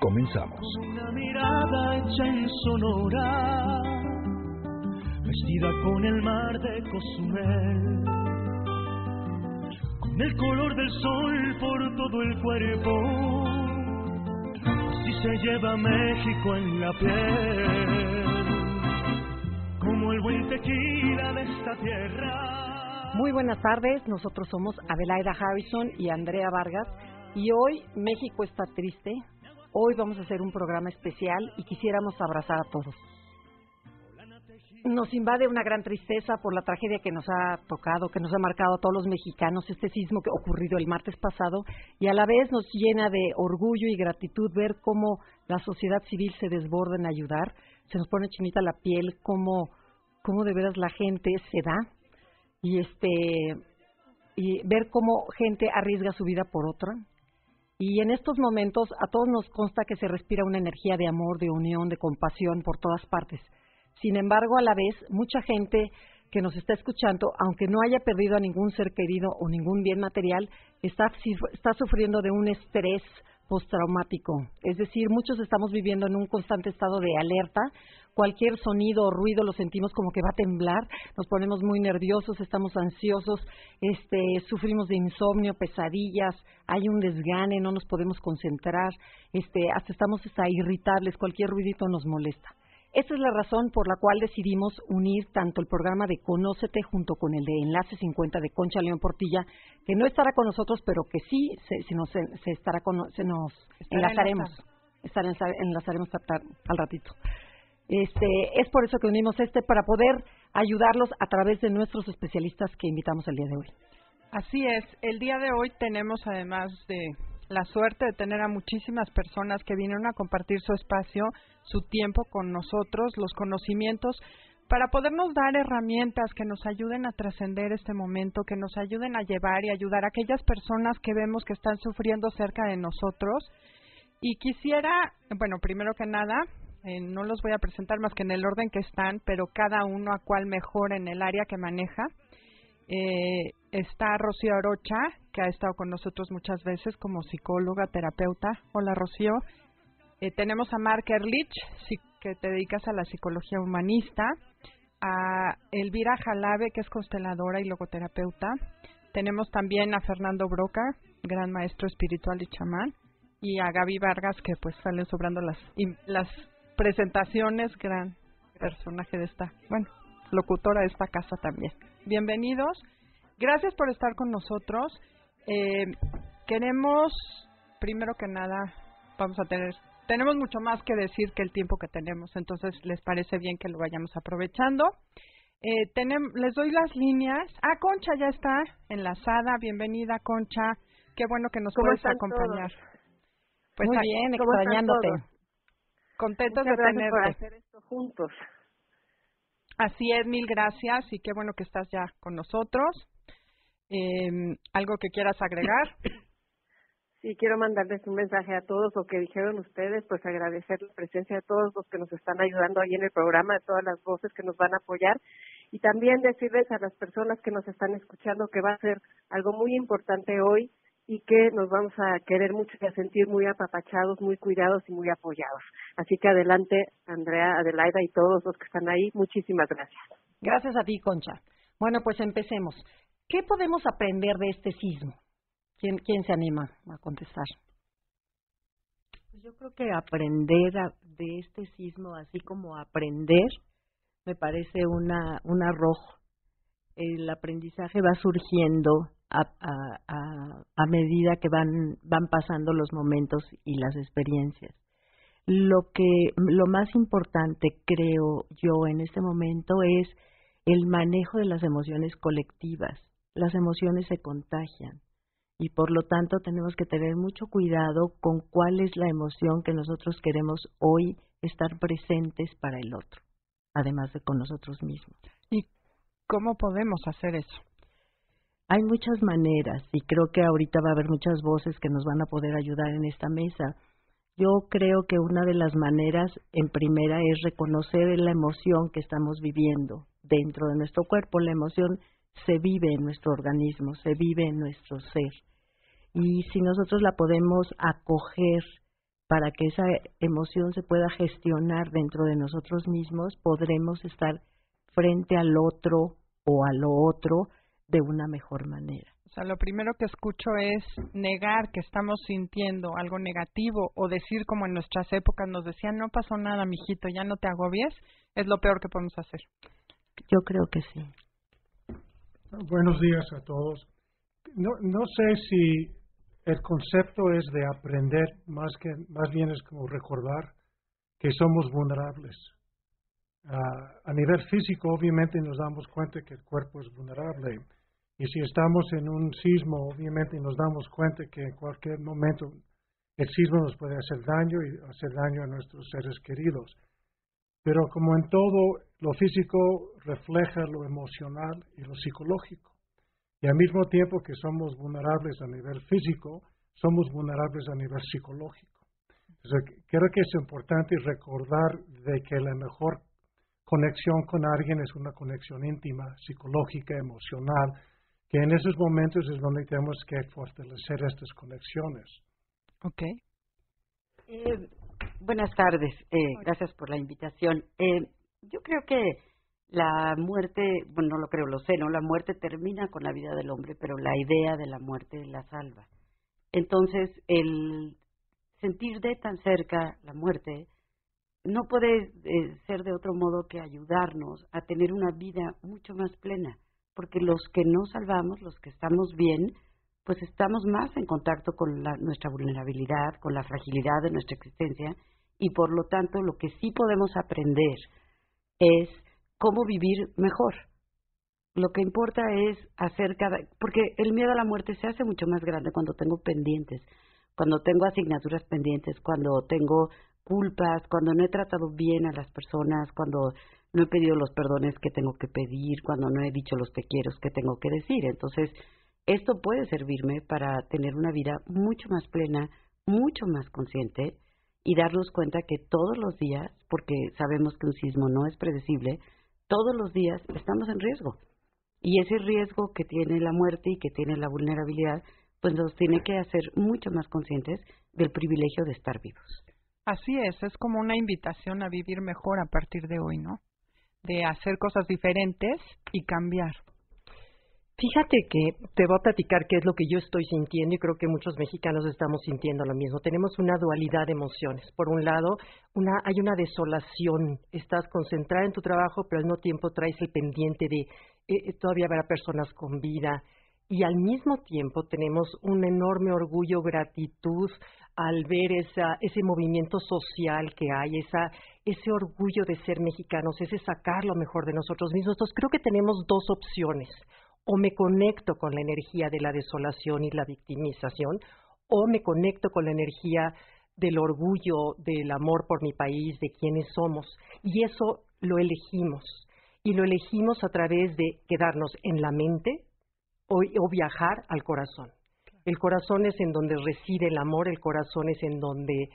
Comenzamos. Una mirada hecha en Sonora, vestida con el mar de Cozumel, con el color del sol por todo el cuerpo, así se lleva México en la piel, como el buen tequila de esta tierra. Muy buenas tardes, nosotros somos Adelaida Harrison y Andrea Vargas y hoy México está triste, Hoy vamos a hacer un programa especial y quisiéramos abrazar a todos. Nos invade una gran tristeza por la tragedia que nos ha tocado, que nos ha marcado a todos los mexicanos, este sismo que ocurrido el martes pasado, y a la vez nos llena de orgullo y gratitud ver cómo la sociedad civil se desborda en ayudar. Se nos pone chinita la piel, cómo, cómo de veras la gente se da, y este y ver cómo gente arriesga su vida por otra, y en estos momentos a todos nos consta que se respira una energía de amor, de unión, de compasión por todas partes. Sin embargo, a la vez, mucha gente que nos está escuchando, aunque no haya perdido a ningún ser querido o ningún bien material, está, está sufriendo de un estrés postraumático. Es decir, muchos estamos viviendo en un constante estado de alerta. Cualquier sonido o ruido lo sentimos como que va a temblar, nos ponemos muy nerviosos, estamos ansiosos, este, sufrimos de insomnio, pesadillas, hay un desgane, no nos podemos concentrar, este, hasta estamos hasta irritables, cualquier ruidito nos molesta. Esta es la razón por la cual decidimos unir tanto el programa de Conócete junto con el de Enlace 50 de Concha León Portilla, que no estará con nosotros, pero que sí se, nos, se estará con, se nos enlazaremos. enlazaremos al ratito. Este, es por eso que unimos este para poder ayudarlos a través de nuestros especialistas que invitamos el día de hoy. Así es, el día de hoy tenemos además de la suerte de tener a muchísimas personas que vinieron a compartir su espacio, su tiempo con nosotros, los conocimientos, para podernos dar herramientas que nos ayuden a trascender este momento, que nos ayuden a llevar y ayudar a aquellas personas que vemos que están sufriendo cerca de nosotros. Y quisiera, bueno, primero que nada, eh, no los voy a presentar más que en el orden que están, pero cada uno a cual mejor en el área que maneja. Eh, está Rocío Arocha, que ha estado con nosotros muchas veces como psicóloga, terapeuta. Hola, Rocío. Eh, tenemos a Mark Erlich, que te dedicas a la psicología humanista. A Elvira Jalabe, que es consteladora y logoterapeuta. Tenemos también a Fernando Broca, gran maestro espiritual y chamán. Y a Gaby Vargas, que pues salen sobrando las, las presentaciones, gran personaje de esta, bueno, locutora de esta casa también bienvenidos. Gracias por estar con nosotros. Eh, queremos, primero que nada, vamos a tener, tenemos mucho más que decir que el tiempo que tenemos, entonces les parece bien que lo vayamos aprovechando. Eh, les doy las líneas. Ah, Concha ya está enlazada. Bienvenida, Concha. Qué bueno que nos puedes acompañar. Pues Muy bien, extrañándote. Contentos de tenerte. Por hacer esto juntos. Así es, mil gracias y qué bueno que estás ya con nosotros. Eh, ¿Algo que quieras agregar? Sí, quiero mandarles un mensaje a todos lo que dijeron ustedes, pues agradecer la presencia de todos los que nos están ayudando ahí en el programa, de todas las voces que nos van a apoyar y también decirles a las personas que nos están escuchando que va a ser algo muy importante hoy y que nos vamos a querer mucho y a sentir muy apapachados, muy cuidados y muy apoyados. Así que adelante, Andrea, Adelaida y todos los que están ahí, muchísimas gracias. Gracias a ti, Concha. Bueno, pues empecemos. ¿Qué podemos aprender de este sismo? ¿Quién, quién se anima a contestar? Pues yo creo que aprender de este sismo, así como aprender, me parece una, un arrojo. El aprendizaje va surgiendo a, a, medida que van, van pasando los momentos y las experiencias. Lo que lo más importante creo yo en este momento es el manejo de las emociones colectivas. Las emociones se contagian y por lo tanto tenemos que tener mucho cuidado con cuál es la emoción que nosotros queremos hoy estar presentes para el otro, además de con nosotros mismos. ¿Y cómo podemos hacer eso? Hay muchas maneras y creo que ahorita va a haber muchas voces que nos van a poder ayudar en esta mesa. Yo creo que una de las maneras, en primera, es reconocer la emoción que estamos viviendo dentro de nuestro cuerpo. La emoción se vive en nuestro organismo, se vive en nuestro ser. Y si nosotros la podemos acoger para que esa emoción se pueda gestionar dentro de nosotros mismos, podremos estar frente al otro o a lo otro de una mejor manera. O sea, lo primero que escucho es negar que estamos sintiendo algo negativo o decir como en nuestras épocas nos decían, no pasó nada, mijito, ya no te agobies, es lo peor que podemos hacer. Yo creo que sí. Buenos días a todos. No, no sé si el concepto es de aprender, más, que, más bien es como recordar que somos vulnerables. Ah, a nivel físico, obviamente, nos damos cuenta que el cuerpo es vulnerable. Y si estamos en un sismo, obviamente nos damos cuenta que en cualquier momento el sismo nos puede hacer daño y hacer daño a nuestros seres queridos. Pero como en todo, lo físico refleja lo emocional y lo psicológico. Y al mismo tiempo que somos vulnerables a nivel físico, somos vulnerables a nivel psicológico. creo que es importante recordar de que la mejor conexión con alguien es una conexión íntima, psicológica, emocional, que en esos momentos es donde tenemos que fortalecer estas conexiones. Ok. Eh, buenas tardes, eh, gracias por la invitación. Eh, yo creo que la muerte, bueno, no lo creo, lo sé, ¿no? La muerte termina con la vida del hombre, pero la idea de la muerte la salva. Entonces, el sentir de tan cerca la muerte no puede eh, ser de otro modo que ayudarnos a tener una vida mucho más plena, porque los que no salvamos, los que estamos bien, pues estamos más en contacto con nuestra vulnerabilidad, con la fragilidad de nuestra existencia, y por lo tanto lo que sí podemos aprender es cómo vivir mejor. Lo que importa es hacer cada... porque el miedo a la muerte se hace mucho más grande cuando tengo pendientes, cuando tengo asignaturas pendientes, cuando tengo culpas, cuando no he tratado bien a las personas, cuando no he pedido los perdones que tengo que pedir, cuando no he dicho los te quiero que tengo que decir. Entonces, esto puede servirme para tener una vida mucho más plena, mucho más consciente y darnos cuenta que todos los días, porque sabemos que un sismo no es predecible, todos los días estamos en riesgo. Y ese riesgo que tiene la muerte y que tiene la vulnerabilidad, pues nos tiene que hacer mucho más conscientes del privilegio de estar vivos. Así es, es como una invitación a vivir mejor a partir de hoy, ¿no? De hacer cosas diferentes y cambiar. Fíjate que te voy a platicar qué es lo que yo estoy sintiendo y creo que muchos mexicanos estamos sintiendo lo mismo. Tenemos una dualidad de emociones. Por un lado, una, hay una desolación. Estás concentrada en tu trabajo, pero al mismo tiempo traes el pendiente de eh, eh, todavía habrá personas con vida. Y al mismo tiempo tenemos un enorme orgullo, gratitud al ver esa, ese movimiento social que hay, esa, ese orgullo de ser mexicanos, ese sacar lo mejor de nosotros mismos. Entonces creo que tenemos dos opciones o me conecto con la energía de la desolación y la victimización, o me conecto con la energía del orgullo, del amor por mi país, de quienes somos. Y eso lo elegimos. Y lo elegimos a través de quedarnos en la mente o, viajar al corazón. El corazón es en donde reside el amor, el corazón es en donde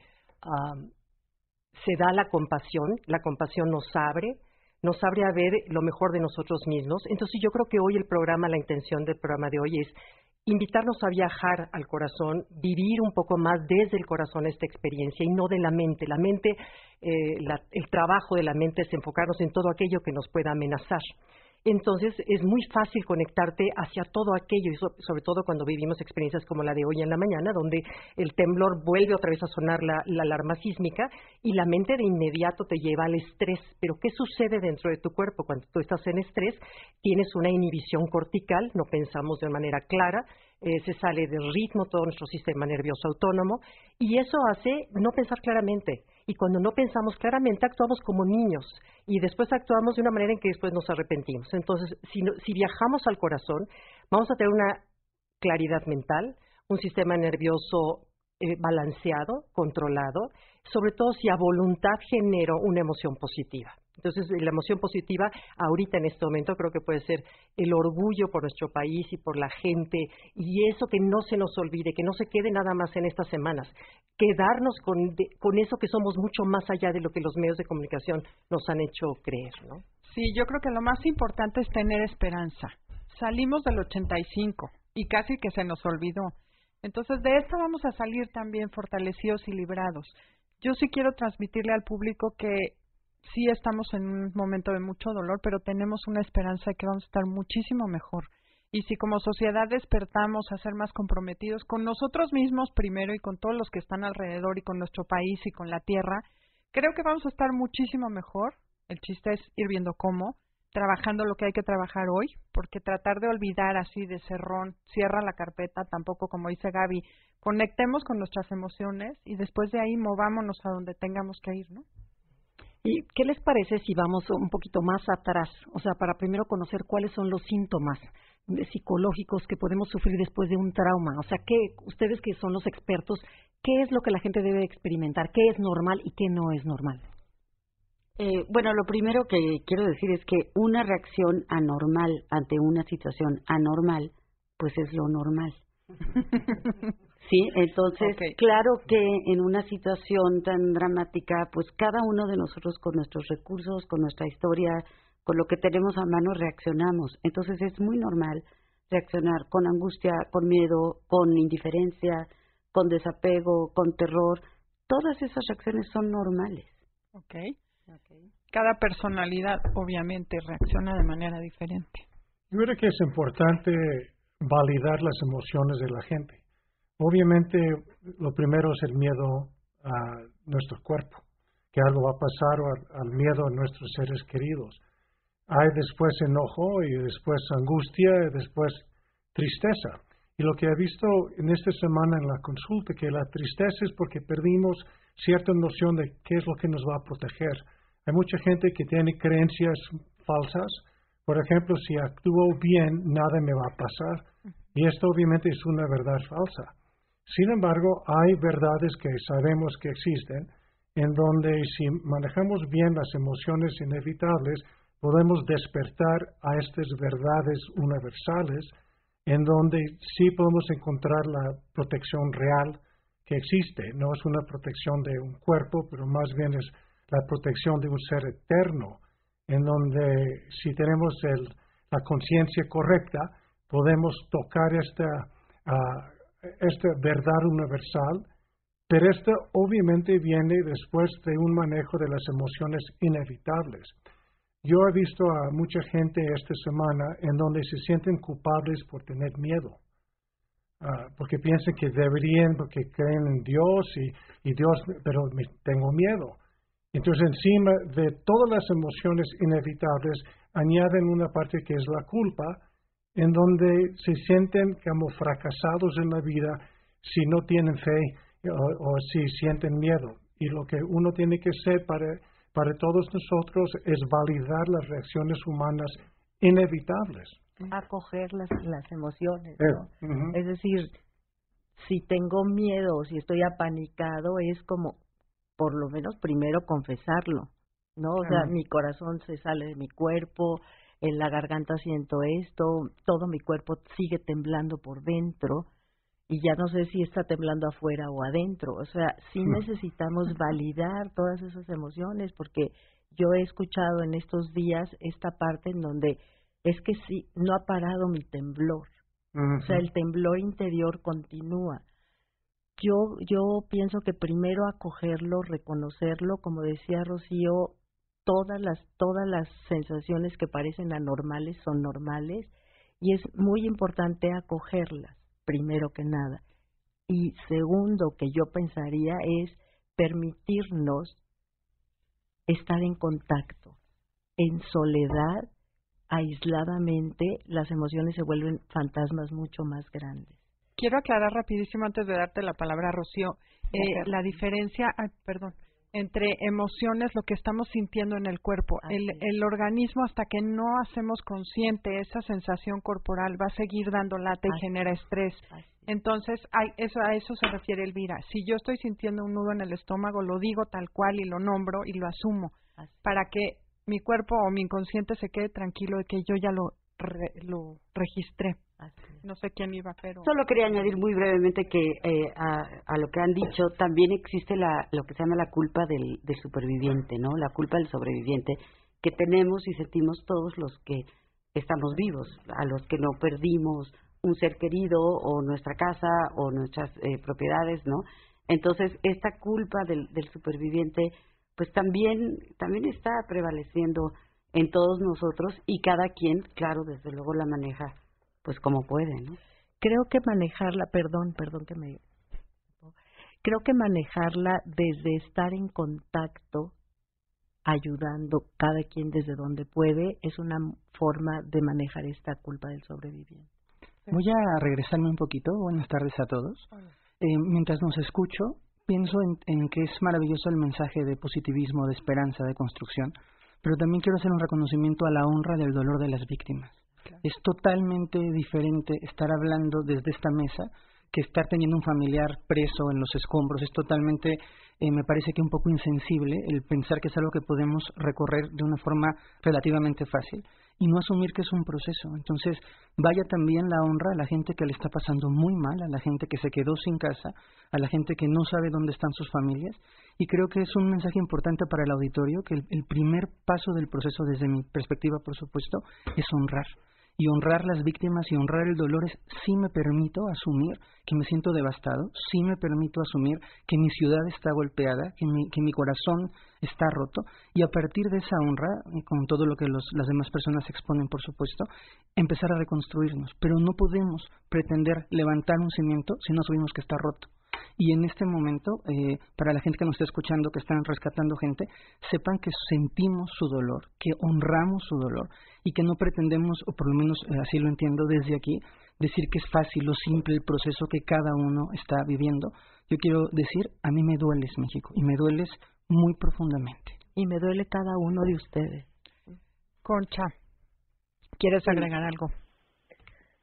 se da la compasión, la compasión nos abre, nos abre a ver lo mejor de nosotros mismos. Entonces yo creo que hoy el programa, la intención del programa de hoy es invitarnos a viajar al corazón, vivir un poco más desde el corazón esta experiencia y no de la mente. La mente, eh, el trabajo de la mente es enfocarnos en todo aquello que nos pueda amenazar entonces es muy fácil conectarte hacia todo aquello, y sobre todo cuando vivimos experiencias como la de hoy en la mañana, donde el temblor vuelve otra vez a sonar la, alarma sísmica y la mente de inmediato te lleva al estrés. Pero ¿qué sucede dentro de tu cuerpo cuando tú estás en estrés? Tienes una inhibición cortical, no pensamos de manera clara, eh, se sale del ritmo todo nuestro sistema nervioso autónomo y eso hace no pensar claramente. Y cuando no pensamos claramente actuamos como niños y después actuamos de una manera en que después nos arrepentimos. Entonces, si, si viajamos al corazón, vamos a tener una claridad mental, un sistema nervioso eh, balanceado, controlado, sobre todo si a voluntad genero una emoción positiva. Entonces, la emoción positiva, ahorita en este momento, creo que puede ser el orgullo por nuestro país y por la gente, y eso que no se nos olvide, que no se quede nada más en estas semanas, quedarnos con, con eso que somos mucho más allá de lo que los medios de comunicación nos han hecho creer, ¿no? Sí, yo creo que lo más importante es tener esperanza. Salimos del 85 y casi que se nos olvidó. Entonces, de esto vamos a salir también fortalecidos y librados. Yo sí quiero transmitirle al público que sí estamos en un momento de mucho dolor, pero tenemos una esperanza de que vamos a estar muchísimo mejor. Y si como sociedad despertamos a ser más comprometidos con nosotros mismos primero y con todos los que están alrededor y con nuestro país y con la tierra, creo que vamos a estar muchísimo mejor. El chiste es ir viendo cómo, trabajando lo que hay que trabajar hoy, porque tratar de olvidar así de cerrón, cierra la carpeta, tampoco como dice Gaby, conectemos con nuestras emociones y después de ahí movámonos a donde tengamos que ir, ¿no? ¿Y qué les parece si vamos un poquito más atrás? O sea, para primero conocer cuáles son los síntomas psicológicos que podemos sufrir después de un trauma. O sea, ¿qué, ustedes que son los expertos, ¿qué es lo que la gente debe experimentar? ¿Qué es normal y qué no es normal? Eh, bueno, lo primero que quiero decir es que una reacción anormal ante una situación anormal, pues es lo normal. Sí, entonces, claro que en una situación tan dramática, pues cada uno de nosotros con nuestros recursos, con nuestra historia, con lo que tenemos a mano, reaccionamos. Entonces es muy normal reaccionar con angustia, con miedo, con indiferencia, con desapego, con terror. Todas esas reacciones son normales. Okay. Cada personalidad obviamente reacciona de manera diferente. Yo creo que es importante validar las emociones de la gente. Obviamente, lo primero es el miedo a nuestro cuerpo, que algo va a pasar o al miedo a nuestros seres queridos. Hay después enojo y después angustia y después tristeza. Y lo que he visto en esta semana en la consulta, que la tristeza es porque perdimos cierta noción de qué es lo que nos va a proteger. Hay mucha gente que tiene creencias falsas. Por ejemplo, si actúo bien, nada me va a pasar. Y esto obviamente es una verdad falsa. Sin embargo, hay verdades que sabemos que existen, en donde si manejamos bien las emociones inevitables, podemos despertar a estas verdades universales, en donde sí podemos encontrar la protección real que existe. No es una protección de un cuerpo, pero más bien es la protección de un ser eterno, en donde si tenemos la conciencia correcta, podemos tocar esta ah, esta verdad universal, pero esto obviamente viene después de un manejo de las emociones inevitables. Yo he visto a mucha gente esta semana en donde se sienten culpables por tener miedo, ah, porque piensan que deberían, porque creen en Dios y, y Dios, pero me, tengo miedo. Entonces encima de todas las emociones inevitables añaden una parte que es la culpa, en donde se sienten como fracasados en la vida si no tienen fe o, si sienten miedo. Y lo que uno tiene que hacer para, para todos nosotros es validar las reacciones humanas inevitables. Acoger las, las emociones. ¿no? Es decir, si tengo miedo o si estoy apanicado, es como, por lo menos primero confesarlo, ¿no? O sea, mi corazón se sale de mi cuerpo, en la garganta siento esto, todo mi cuerpo sigue temblando por dentro y ya no sé si está temblando afuera o adentro. O sea, sí mm. necesitamos validar todas esas emociones porque yo he escuchado en estos días esta parte en donde es que sí, no ha parado mi temblor. O sea, el temblor interior continúa. Yo, yo pienso que primero acogerlo, reconocerlo, como decía Rocío, todas las, todas las sensaciones que parecen anormales son normales y es muy importante acogerlas, primero que nada. Y segundo que yo pensaría es permitirnos estar en contacto. En soledad, aisladamente, las emociones se vuelven fantasmas mucho más grandes. Quiero aclarar rapidísimo antes de darte la palabra, Rocío, eh, la diferencia, perdón, entre emociones, lo que estamos sintiendo en el cuerpo. El, el, organismo, hasta que no hacemos consciente esa sensación corporal, va a seguir dando lata y genera estrés. Entonces, hay, eso, a eso se refiere Elvira. Si yo estoy sintiendo un nudo en el estómago, lo digo tal cual y lo nombro y lo asumo, para que mi cuerpo o mi inconsciente se quede tranquilo de que yo ya lo, lo registré. No sé quién iba, pero... Solo quería añadir muy brevemente que eh, a, lo que han dicho también existe la, lo que se llama la culpa del, del superviviente, ¿no? La culpa del sobreviviente que tenemos y sentimos todos los que estamos vivos, a los que no perdimos un ser querido o nuestra casa o nuestras eh, propiedades, ¿no? Entonces, esta culpa del, del superviviente, pues también, también está prevaleciendo en todos nosotros y cada quien, claro, desde luego la maneja pues como puede, ¿no? Creo que manejarla, perdón, perdón que me creo que manejarla desde estar en contacto ayudando cada quien desde donde puede es una forma de manejar esta culpa del sobreviviente. Voy a regresarme un poquito. Buenas tardes a todos. Eh, mientras nos escucho, pienso en, que es maravilloso el mensaje de positivismo, de esperanza, de construcción, pero también quiero hacer un reconocimiento a la honra del dolor de las víctimas. Es totalmente diferente estar hablando desde esta mesa que estar teniendo un familiar preso en los escombros. Es totalmente, eh, me parece que un poco insensible el pensar que es algo que podemos recorrer de una forma relativamente fácil y no asumir que es un proceso. Entonces, vaya también la honra a la gente que le está pasando muy mal, a la gente que se quedó sin casa, a la gente que no sabe dónde están sus familias. Y creo que es un mensaje importante para el auditorio, que el primer paso del proceso, desde mi perspectiva, por supuesto, es honrar y honrar las víctimas y honrar el dolor es sí me permito asumir que me siento devastado, sí me permito asumir que mi ciudad está golpeada, que mi, que mi corazón está roto y a partir de esa honra, con todo lo que los, las demás personas exponen por supuesto, empezar a reconstruirnos. Pero no podemos pretender levantar un cimiento si no sabemos que está roto. Y en este momento, eh, para la gente que nos está escuchando, que están rescatando gente, sepan que sentimos su dolor, que honramos su dolor y que no pretendemos, o por lo menos eh, así lo entiendo desde aquí, decir que es fácil o simple el proceso que cada uno está viviendo. Yo quiero decir, a mí me dueles México y me dueles muy profundamente. Y me duele cada uno de ustedes. Concha, ¿quieres agregar algo?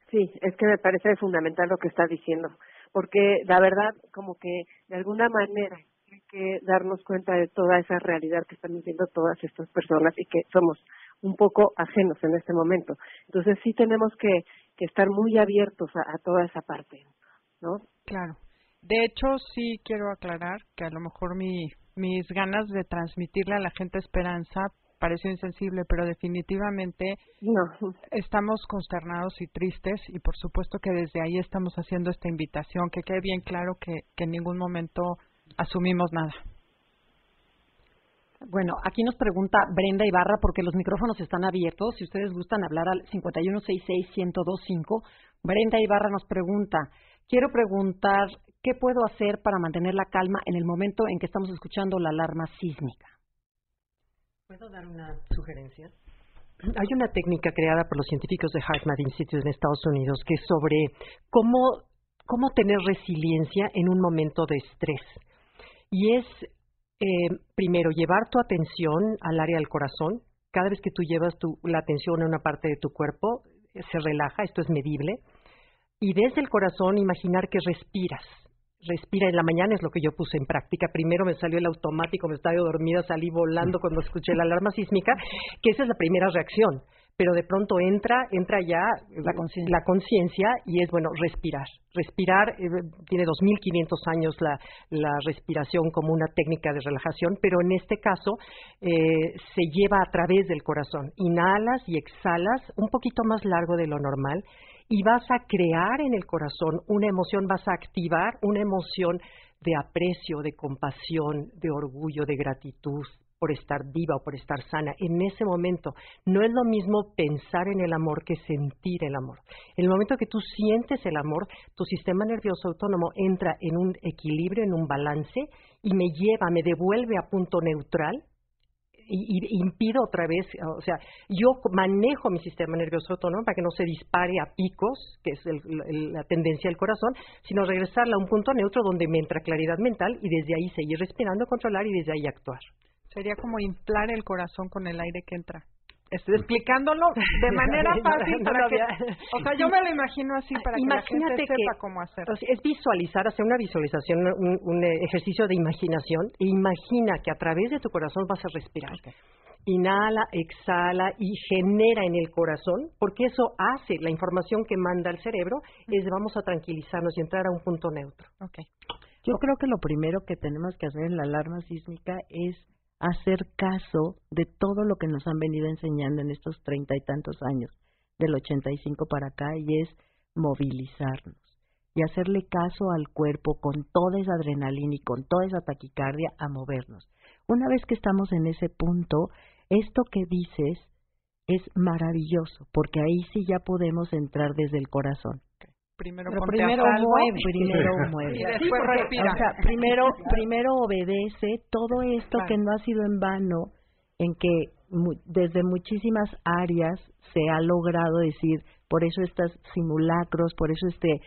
Sí, es que me parece fundamental lo que está diciendo porque la verdad como que de alguna manera hay que darnos cuenta de toda esa realidad que están viviendo todas estas personas y que somos un poco ajenos en este momento. Entonces sí tenemos que, que estar muy abiertos a, toda esa parte, ¿no? Claro. De hecho, sí quiero aclarar que a lo mejor mi, mis ganas de transmitirle a la gente esperanza pareció insensible, pero definitivamente estamos consternados y tristes y por supuesto que desde ahí estamos haciendo esta invitación, que quede bien claro que, que en ningún momento asumimos nada. Bueno, aquí nos pregunta Brenda Ibarra, porque los micrófonos están abiertos. Si ustedes gustan hablar al 5166-1025, Brenda Ibarra nos pregunta, quiero preguntar, ¿qué puedo hacer para mantener la calma en el momento en que estamos escuchando la alarma sísmica? ¿Puedo dar una sugerencia? Hay una técnica creada por los científicos de HeartMath Institute en Estados Unidos que es sobre cómo, cómo tener resiliencia en un momento de estrés. Y es, eh, primero, llevar tu atención al área del corazón. Cada vez que tú llevas tu, la atención a una parte de tu cuerpo, se relaja, esto es medible. Y desde el corazón imaginar que respiras respira en la mañana es lo que yo puse en práctica. Primero me salió el automático, me estaba dormida, salí volando cuando escuché la alarma sísmica, que esa es la primera reacción. Pero de pronto entra, entra ya la conciencia y es bueno respirar. Respirar eh, tiene 2.500 años la, la, respiración como una técnica de relajación, pero en este caso eh, se lleva a través del corazón. Inhalas y exhalas un poquito más largo de lo normal y vas a crear en el corazón una emoción, vas a activar una emoción de aprecio, de compasión, de orgullo, de gratitud por estar viva o por estar sana. En ese momento no es lo mismo pensar en el amor que sentir el amor. En el momento que tú sientes el amor, tu sistema nervioso autónomo entra en un equilibrio, en un balance y me lleva, me devuelve a punto neutral impido otra vez, o sea, yo manejo mi sistema nervioso autónomo para que no se dispare a picos, que es la tendencia del corazón, sino regresarla a un punto neutro donde me entra claridad mental y desde ahí seguir respirando, controlar y desde ahí actuar. Sería como inflar el corazón con el aire que entra. Estoy explicándolo de manera fácil para que, o sea, yo me lo imagino así para que la gente sepa cómo hacerlo. Es visualizar, hacer una visualización, un, ejercicio de imaginación e imagina que a través de tu corazón vas a respirar. Inhala, exhala y genera en el corazón, porque eso hace la información que manda el cerebro es vamos a tranquilizarnos y entrar a un punto neutro. Okay. Yo creo que lo primero que tenemos que hacer en la alarma sísmica es hacer caso de todo lo que nos han venido enseñando en estos treinta y tantos años, del ochenta y cinco para acá, y es movilizarnos y hacerle caso al cuerpo con toda esa adrenalina y con toda esa taquicardia a movernos. Una vez que estamos en ese punto, esto que dices es maravilloso, porque ahí sí ya podemos entrar desde el corazón primero primero mueve, primero mueve. Y después respira. O sea, primero, primero obedece todo esto que no ha sido en vano, en que desde muchísimas áreas se ha logrado decir, por eso estos simulacros, por eso este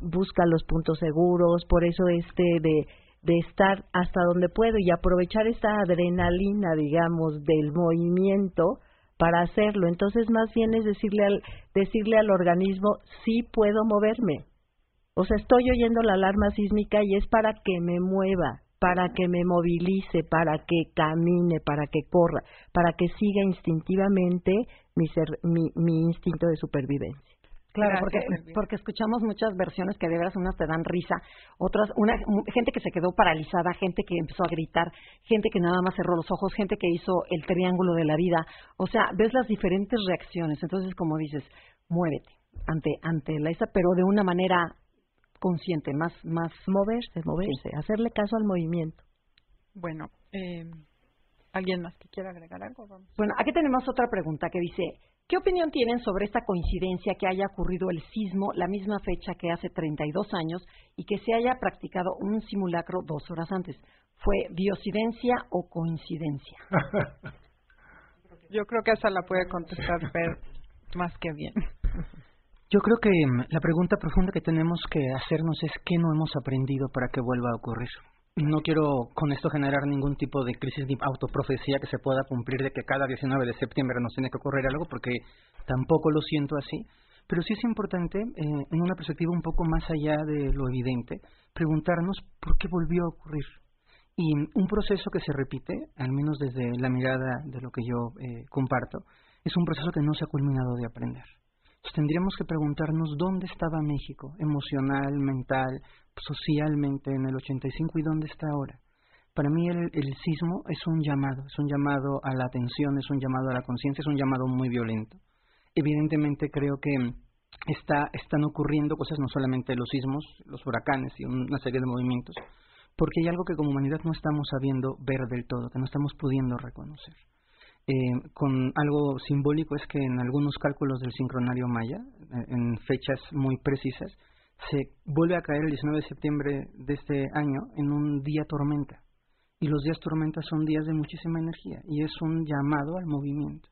busca los puntos seguros, por eso este de de estar hasta donde puedo y aprovechar esta adrenalina, digamos, del movimiento para hacerlo. Entonces, más bien es decirle al, decirle al organismo, sí puedo moverme. O sea, estoy oyendo la alarma sísmica y es para que me mueva, para que me movilice, para que camine, para que corra, para que siga instintivamente mi, ser, mi, mi instinto de supervivencia. Claro, porque, porque escuchamos muchas versiones que de veras unas te dan risa, otras, una gente que se quedó paralizada, gente que empezó a gritar, gente que nada más cerró los ojos, gente que hizo el triángulo de la vida. O sea, ves las diferentes reacciones. Entonces, como dices, muévete ante ante la esa, pero de una manera consciente, más más moverse, moverse, hacerle caso al movimiento. Bueno, eh, ¿alguien más que quiera agregar algo? Bueno, aquí tenemos otra pregunta que dice, ¿Qué opinión tienen sobre esta coincidencia que haya ocurrido el sismo la misma fecha que hace 32 años y que se haya practicado un simulacro dos horas antes? ¿Fue diosidencia o coincidencia? Yo creo que esa la puede contestar Fer más que bien. Yo creo que mm, la pregunta profunda que tenemos que hacernos es qué no hemos aprendido para que vuelva a ocurrir no quiero con esto generar ningún tipo de crisis de autoprofecía que se pueda cumplir de que cada 19 de septiembre nos tiene que ocurrir algo, porque tampoco lo siento así. Pero sí es importante, eh, en una perspectiva un poco más allá de lo evidente, preguntarnos por qué volvió a ocurrir. Y un proceso que se repite, al menos desde la mirada de lo que yo eh, comparto, es un proceso que no se ha culminado de aprender. Entonces tendríamos que preguntarnos dónde estaba México, emocional, mental, socialmente en el 85 y dónde está ahora. Para mí el, el sismo es un llamado, es un llamado a la atención, es un llamado a la conciencia, es un llamado muy violento. Evidentemente creo que está, están ocurriendo cosas, no solamente los sismos, los huracanes y una serie de movimientos, porque hay algo que como humanidad no estamos sabiendo ver del todo, que no estamos pudiendo reconocer. Eh, con algo simbólico es que en algunos cálculos del sincronario maya, eh, en fechas muy precisas, se vuelve a caer el 19 de septiembre de este año en un día tormenta. Y los días tormenta son días de muchísima energía y es un llamado al movimiento.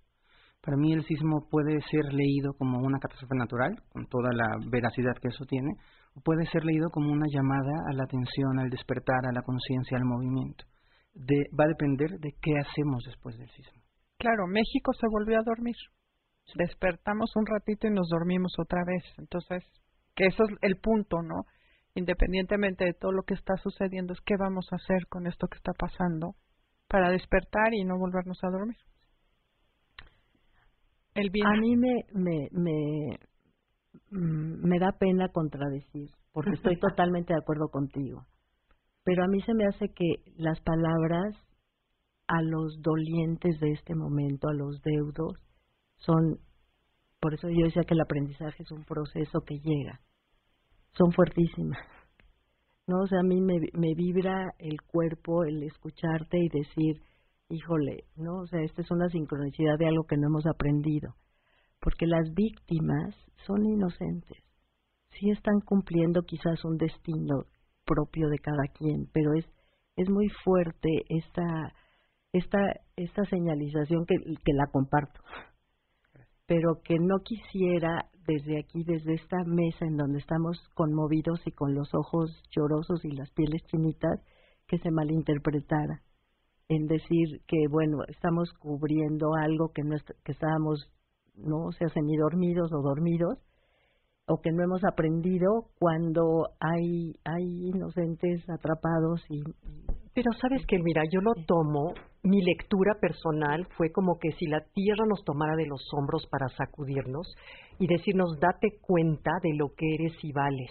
Para mí el sismo puede ser leído como una catástrofe natural, con toda la veracidad que eso tiene, o puede ser leído como una llamada a la atención, al despertar, a la conciencia, al movimiento. De, va a depender de qué hacemos después del sismo. Claro, México se volvió a dormir. Despertamos un ratito y nos dormimos otra vez. Entonces, que eso es el punto, ¿no? Independientemente de todo lo que está sucediendo, es qué vamos a hacer con esto que está pasando para despertar y no volvernos a dormir. El bien. A mí me, me, me, mm, me da pena contradecir, porque estoy totalmente de acuerdo contigo. Pero a mí se me hace que las palabras a los dolientes de este momento, a los deudos, son por eso yo decía que el aprendizaje es un proceso que llega. Son fuertísimas. ¿No? O sea, a mí me, me vibra el cuerpo el escucharte y decir, híjole, ¿no? O sea, esta es una sincronicidad de algo que no hemos aprendido. Porque las víctimas son inocentes. Sí están cumpliendo quizás un destino propio de cada quien, pero es, es muy fuerte esta, esta esta señalización que, que la comparto, pero que no quisiera desde aquí, desde esta mesa en donde estamos conmovidos y con los ojos llorosos y las pieles chinitas, que se malinterpretara en decir que bueno estamos cubriendo algo que no que estábamos no o sea semidormidos o dormidos o que no hemos aprendido cuando hay hay inocentes atrapados y, pero sabes que mira yo lo tomo mi lectura personal fue como que si la tierra nos tomara de los hombros para sacudirnos y decirnos date cuenta de lo que eres y vales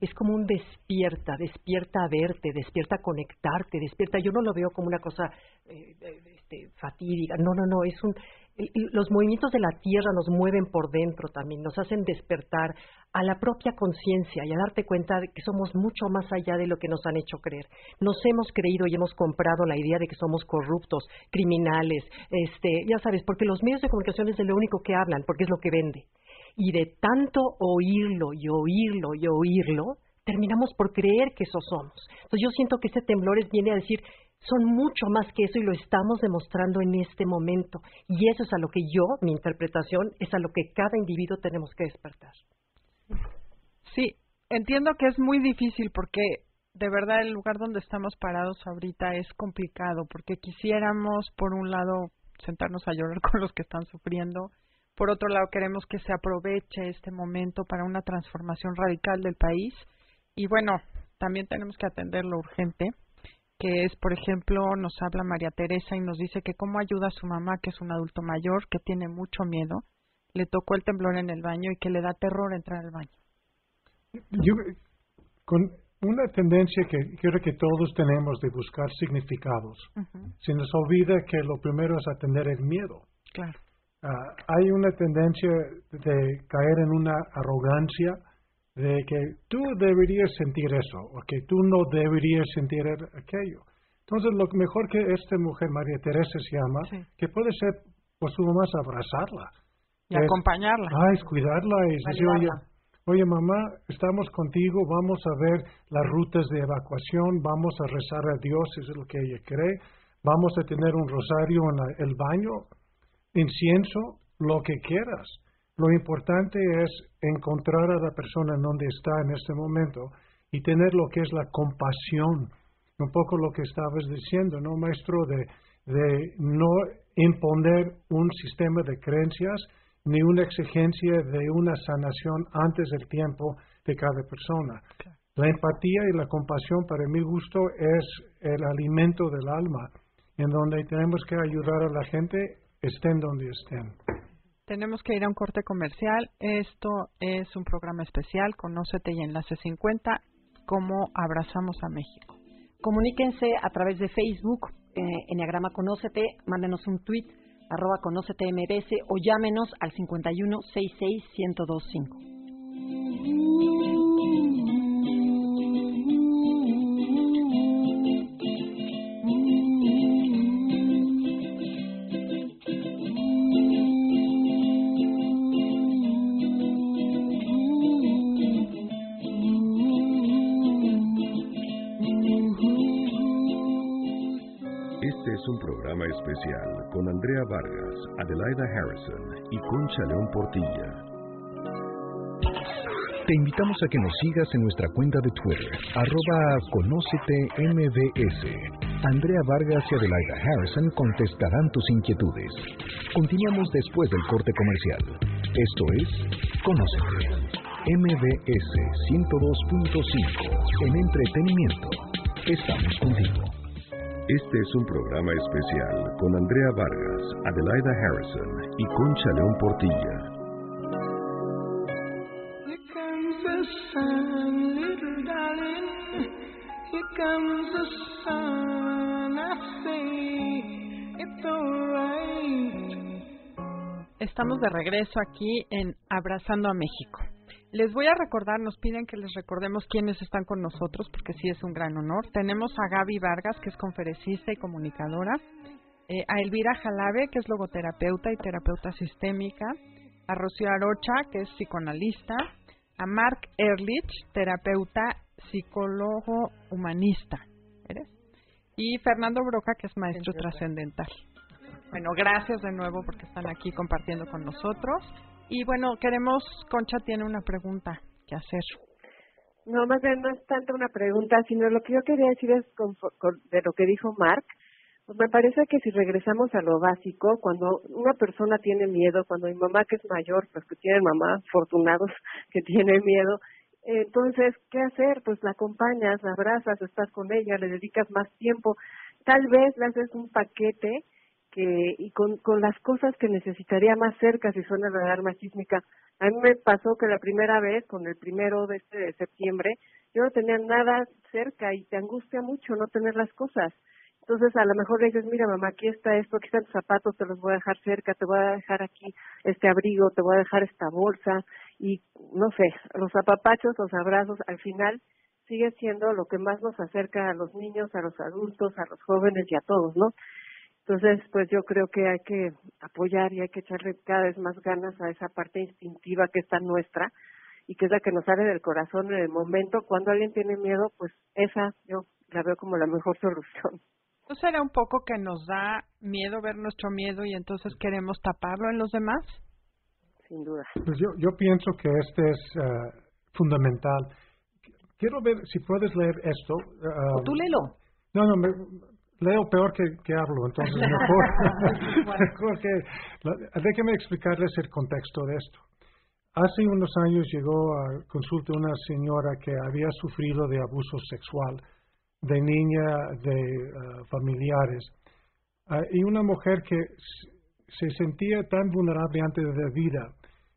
es como un despierta, despierta a verte, despierta a conectarte, despierta. Yo no lo veo como una cosa eh, este, fatídica, no, no, no, es un. Los movimientos de la tierra nos mueven por dentro también, nos hacen despertar a la propia conciencia y a darte cuenta de que somos mucho más allá de lo que nos han hecho creer. Nos hemos creído y hemos comprado la idea de que somos corruptos, criminales, este, ya sabes, porque los medios de comunicación es de lo único que hablan, porque es lo que vende y de tanto oírlo y oírlo y oírlo, terminamos por creer que eso somos. Entonces yo siento que ese temblor viene a decir, son mucho más que eso y lo estamos demostrando en este momento. Y eso es a lo que yo, mi interpretación, es a lo que cada individuo tenemos que despertar. Sí, entiendo que es muy difícil porque de verdad el lugar donde estamos parados ahorita es complicado porque quisiéramos, por un lado, sentarnos a llorar con los que están sufriendo por otro lado, queremos que se aproveche este momento para una transformación radical del país. Y bueno, también tenemos que atender lo urgente, que es, por ejemplo, nos habla María Teresa y nos dice que cómo ayuda a su mamá, que es un adulto mayor, que tiene mucho miedo, le tocó el temblor en el baño y que le da terror entrar al baño. Yo, con una tendencia que creo que todos tenemos de buscar significados, se nos olvida que lo primero es atender el miedo. Claro. Ah, hay una tendencia de caer en una arrogancia de que tú deberías sentir eso o que tú no deberías sentir aquello. Entonces, lo mejor que esta mujer, María Teresa se llama, que puede ser, pues uno más abrazarla. Y acompañarla. Ah, es cuidarla y decir, oye, oye, mamá, estamos contigo, vamos a ver las rutas de evacuación, vamos a rezar a Dios, eso es lo que ella cree, vamos a tener un rosario en el baño, incienso, lo que quieras. Lo importante es encontrar a la persona en donde está en este momento y tener lo que es la compasión. Un poco lo que estabas diciendo, ¿no, maestro? De, de no imponer un sistema de creencias ni una exigencia de una sanación antes del tiempo de cada persona. La empatía y la compasión, para mi gusto, es el alimento del alma, en donde tenemos que ayudar a la gente estén donde estén. Tenemos que ir a un corte comercial. Esto es un programa especial, Conócete y Enlace 50, cómo abrazamos a México. Comuníquense a través de Facebook, eh, Enneagrama Conócete, mándenos un tweet, arroba Conócete MBS o llámenos al 51 66 1025. Con Andrea Vargas, Adelaida Harrison y Concha León Portilla. Te invitamos a que nos sigas en nuestra cuenta de Twitter, arroba Conócete. Andrea Vargas y Adelaida Harrison contestarán tus inquietudes. Continuamos después del corte comercial. Esto es Conócete. MBS 102.5 en entretenimiento. Estamos contigo. Este es un programa especial con Andrea Vargas, Adelaida Harrison y Concha León Portilla. Estamos de regreso aquí en Abrazando a México. Les voy a recordar, nos piden que les recordemos quiénes están con nosotros, porque sí es un gran honor. Tenemos a Gaby Vargas, que es conferencista y comunicadora, eh, a Elvira Jalabe, que es logoterapeuta y terapeuta sistémica, a Rocío Arocha, que es psicoanalista, a Mark Ehrlich, terapeuta, psicólogo humanista, ¿eres? Y Fernando Broca, que es maestro trascendental. Bueno, gracias de nuevo porque están aquí compartiendo con nosotros. Y bueno, queremos, Concha tiene una pregunta que hacer. No, más bien no es tanto una pregunta, sino lo que yo quería decir es de lo que dijo Mark. Pues me parece que si regresamos a lo básico, cuando una persona tiene miedo, cuando mi mamá que es mayor, pues que tiene mamá, afortunados que tiene miedo, entonces, ¿qué hacer? Pues la acompañas, la abrazas, estás con ella, le dedicas más tiempo. Tal vez le haces un paquete que y con, con las cosas que necesitaría más cerca si suena la alarma sísmica. A mí me pasó que la primera vez, con el primero de este de septiembre, yo no tenía nada cerca y te angustia mucho no tener las cosas. Entonces a lo mejor le dices, mira mamá, aquí está esto, aquí están tus zapatos, te los voy a dejar cerca, te voy a dejar aquí este abrigo, te voy a dejar esta bolsa y no sé, los apapachos, los abrazos, al final sigue siendo lo que más nos acerca a los niños, a los adultos, a los jóvenes y a todos, ¿no? Entonces, pues yo creo que hay que apoyar y hay que echarle cada vez más ganas a esa parte instintiva que está nuestra y que es la que nos sale del corazón en el momento. Cuando alguien tiene miedo, pues esa yo la veo como la mejor solución. ¿No será un poco que nos da miedo ver nuestro miedo y entonces queremos taparlo en los demás? Sin duda. Pues yo, yo pienso que este es uh, fundamental. Quiero ver si puedes leer esto. Uh, tú léelo. No, no, me, leo peor que, que hablo, entonces mejor, mejor que... Déjeme explicarles el contexto de esto. Hace unos años llegó a consulta una señora que había sufrido de abuso sexual de niña de uh, familiares uh, y una mujer que se sentía tan vulnerable antes de la vida,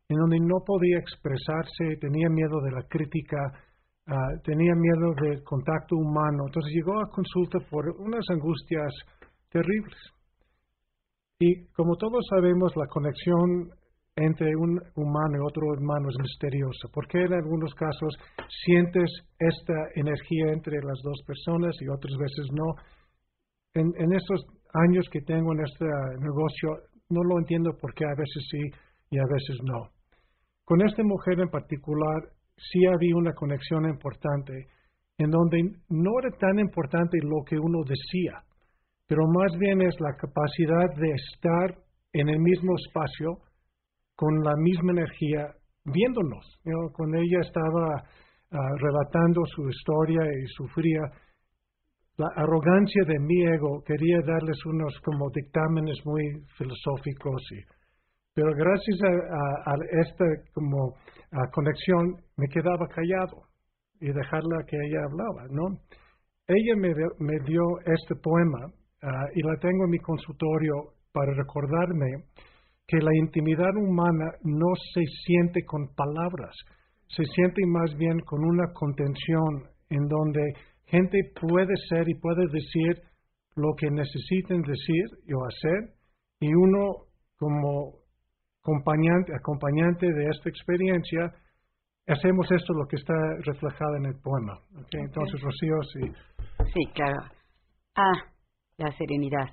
en donde no podía expresarse, tenía miedo de la crítica, uh, tenía miedo del contacto humano. Entonces llegó a consulta por unas angustias terribles. Y como todos sabemos, la conexión entre un humano y otro humano es misteriosa, porque en algunos casos sientes esta energía entre las dos personas y otras veces no. En, en estos años que tengo en este negocio, no lo entiendo porque a veces sí y a veces no. Con esta mujer en particular, sí había una conexión importante, en donde no era tan importante lo que uno decía, pero más bien es la capacidad de estar en el mismo espacio, con la misma energía viéndonos. Con ella estaba ah, relatando su historia y sufría la arrogancia de mi ego. Quería darles unos como dictámenes muy filosóficos y pero gracias a, esta como conexión me quedaba callado y dejarla que ella hablaba, ¿no? Ella me, me dio este poema ah, y la tengo en mi consultorio para recordarme que la intimidad humana no se siente con palabras, se siente más bien con una contención en donde gente puede ser y puede decir lo que necesiten decir o hacer y uno como acompañante, acompañante de esta experiencia hacemos esto lo que está reflejado en el poema. Entonces, Rocío, sí. Sí, claro. Ah, la serenidad,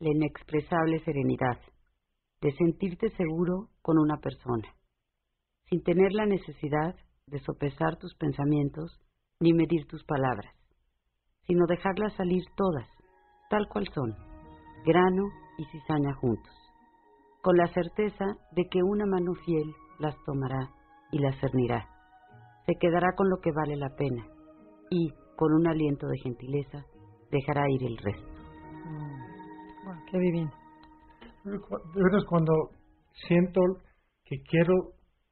la inexpresable serenidad de sentirte seguro con una persona, sin tener la necesidad de sopesar tus pensamientos ni medir tus palabras, sino dejarlas salir todas, tal cual son, grano y cizaña juntos, con la certeza de que una mano fiel las tomará y las cernirá, se quedará con lo que vale la pena y, con un aliento de gentileza, dejará ir el resto. Mm. qué divino de veras cuando siento que quiero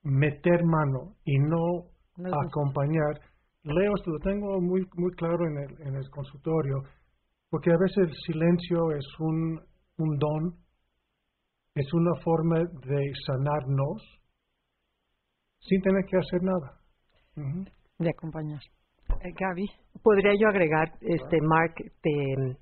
meter mano y no, acompañar, leo esto, lo tengo muy, muy claro en el, en el consultorio, porque a veces el silencio es un, un don, es una forma de sanarnos sin tener que hacer nada. De acompañar. Eh, Gaby, podría yo agregar, este Mark, de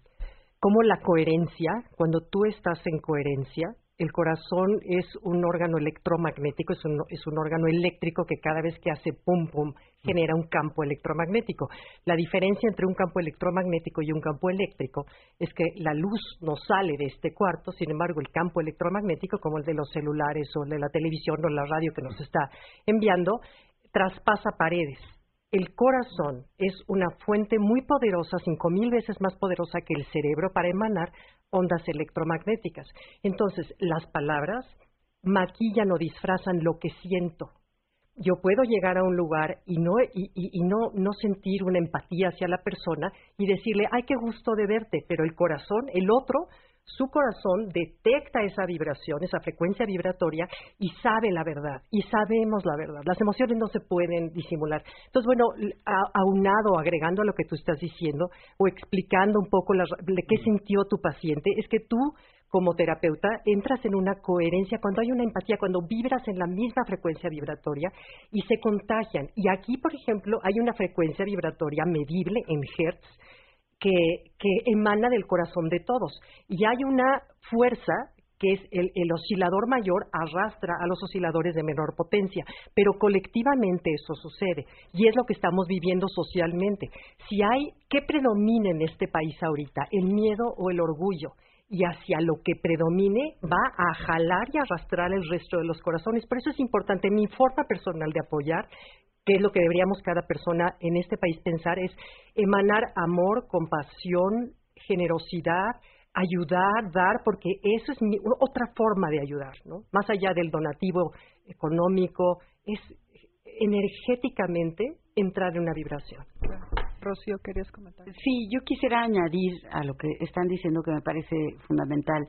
cómo la coherencia, cuando tú estás en coherencia, el corazón es un órgano electromagnético, es un, es un, órgano eléctrico que cada vez que hace pum pum genera un campo electromagnético. La diferencia entre un campo electromagnético y un campo eléctrico es que la luz no sale de este cuarto, sin embargo el campo electromagnético, como el de los celulares o el de la televisión o la radio que nos está enviando, traspasa paredes el corazón es una fuente muy poderosa, cinco mil veces más poderosa que el cerebro para emanar ondas electromagnéticas. Entonces, las palabras maquillan o disfrazan lo que siento. Yo puedo llegar a un lugar y no y, no no sentir una empatía hacia la persona y decirle, "Ay, qué gusto de verte", pero el corazón, el otro su corazón detecta esa vibración, esa frecuencia vibratoria y sabe la verdad, y sabemos la verdad. Las emociones no se pueden disimular. Entonces, bueno, aunado, agregando a lo que tú estás diciendo o explicando un poco la, qué sintió tu paciente, es que tú como terapeuta entras en una coherencia cuando hay una empatía, cuando vibras en la misma frecuencia vibratoria y se contagian. Y aquí, por ejemplo, hay una frecuencia vibratoria medible en hertz que, que emana del corazón de todos. Y hay una fuerza que es el, el, oscilador mayor arrastra a los osciladores de menor potencia, pero colectivamente eso sucede y es lo que estamos viviendo socialmente. Si hay, ¿qué predomina en este país ahorita? ¿El miedo o el orgullo? Y hacia lo que predomine va a jalar y arrastrar el resto de los corazones. Por eso es importante mi forma personal de apoyar que es lo que deberíamos cada persona en este país pensar, es emanar amor, compasión, generosidad, ayudar, dar, porque eso es otra forma de ayudar, ¿no? Más allá del donativo económico, es energéticamente entrar en una vibración. Rocío, ¿querías comentar? Sí, yo quisiera añadir a lo que están diciendo que me parece fundamental,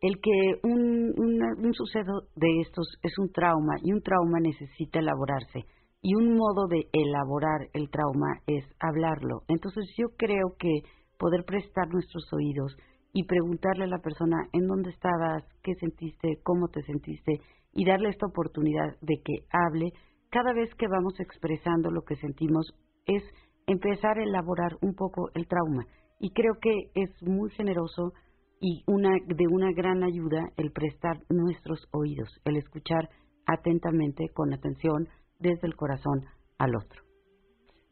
el que un, un suceso de estos es un trauma y un trauma necesita elaborarse y un modo de elaborar el trauma es hablarlo. Entonces yo creo que poder prestar nuestros oídos y preguntarle a la persona en dónde estabas, qué sentiste, cómo te sentiste y darle esta oportunidad de que hable, cada vez que vamos expresando lo que sentimos es empezar a elaborar un poco el trauma. Y creo que es muy generoso y una, de una gran ayuda el prestar nuestros oídos, el escuchar atentamente, con atención, desde el corazón al otro.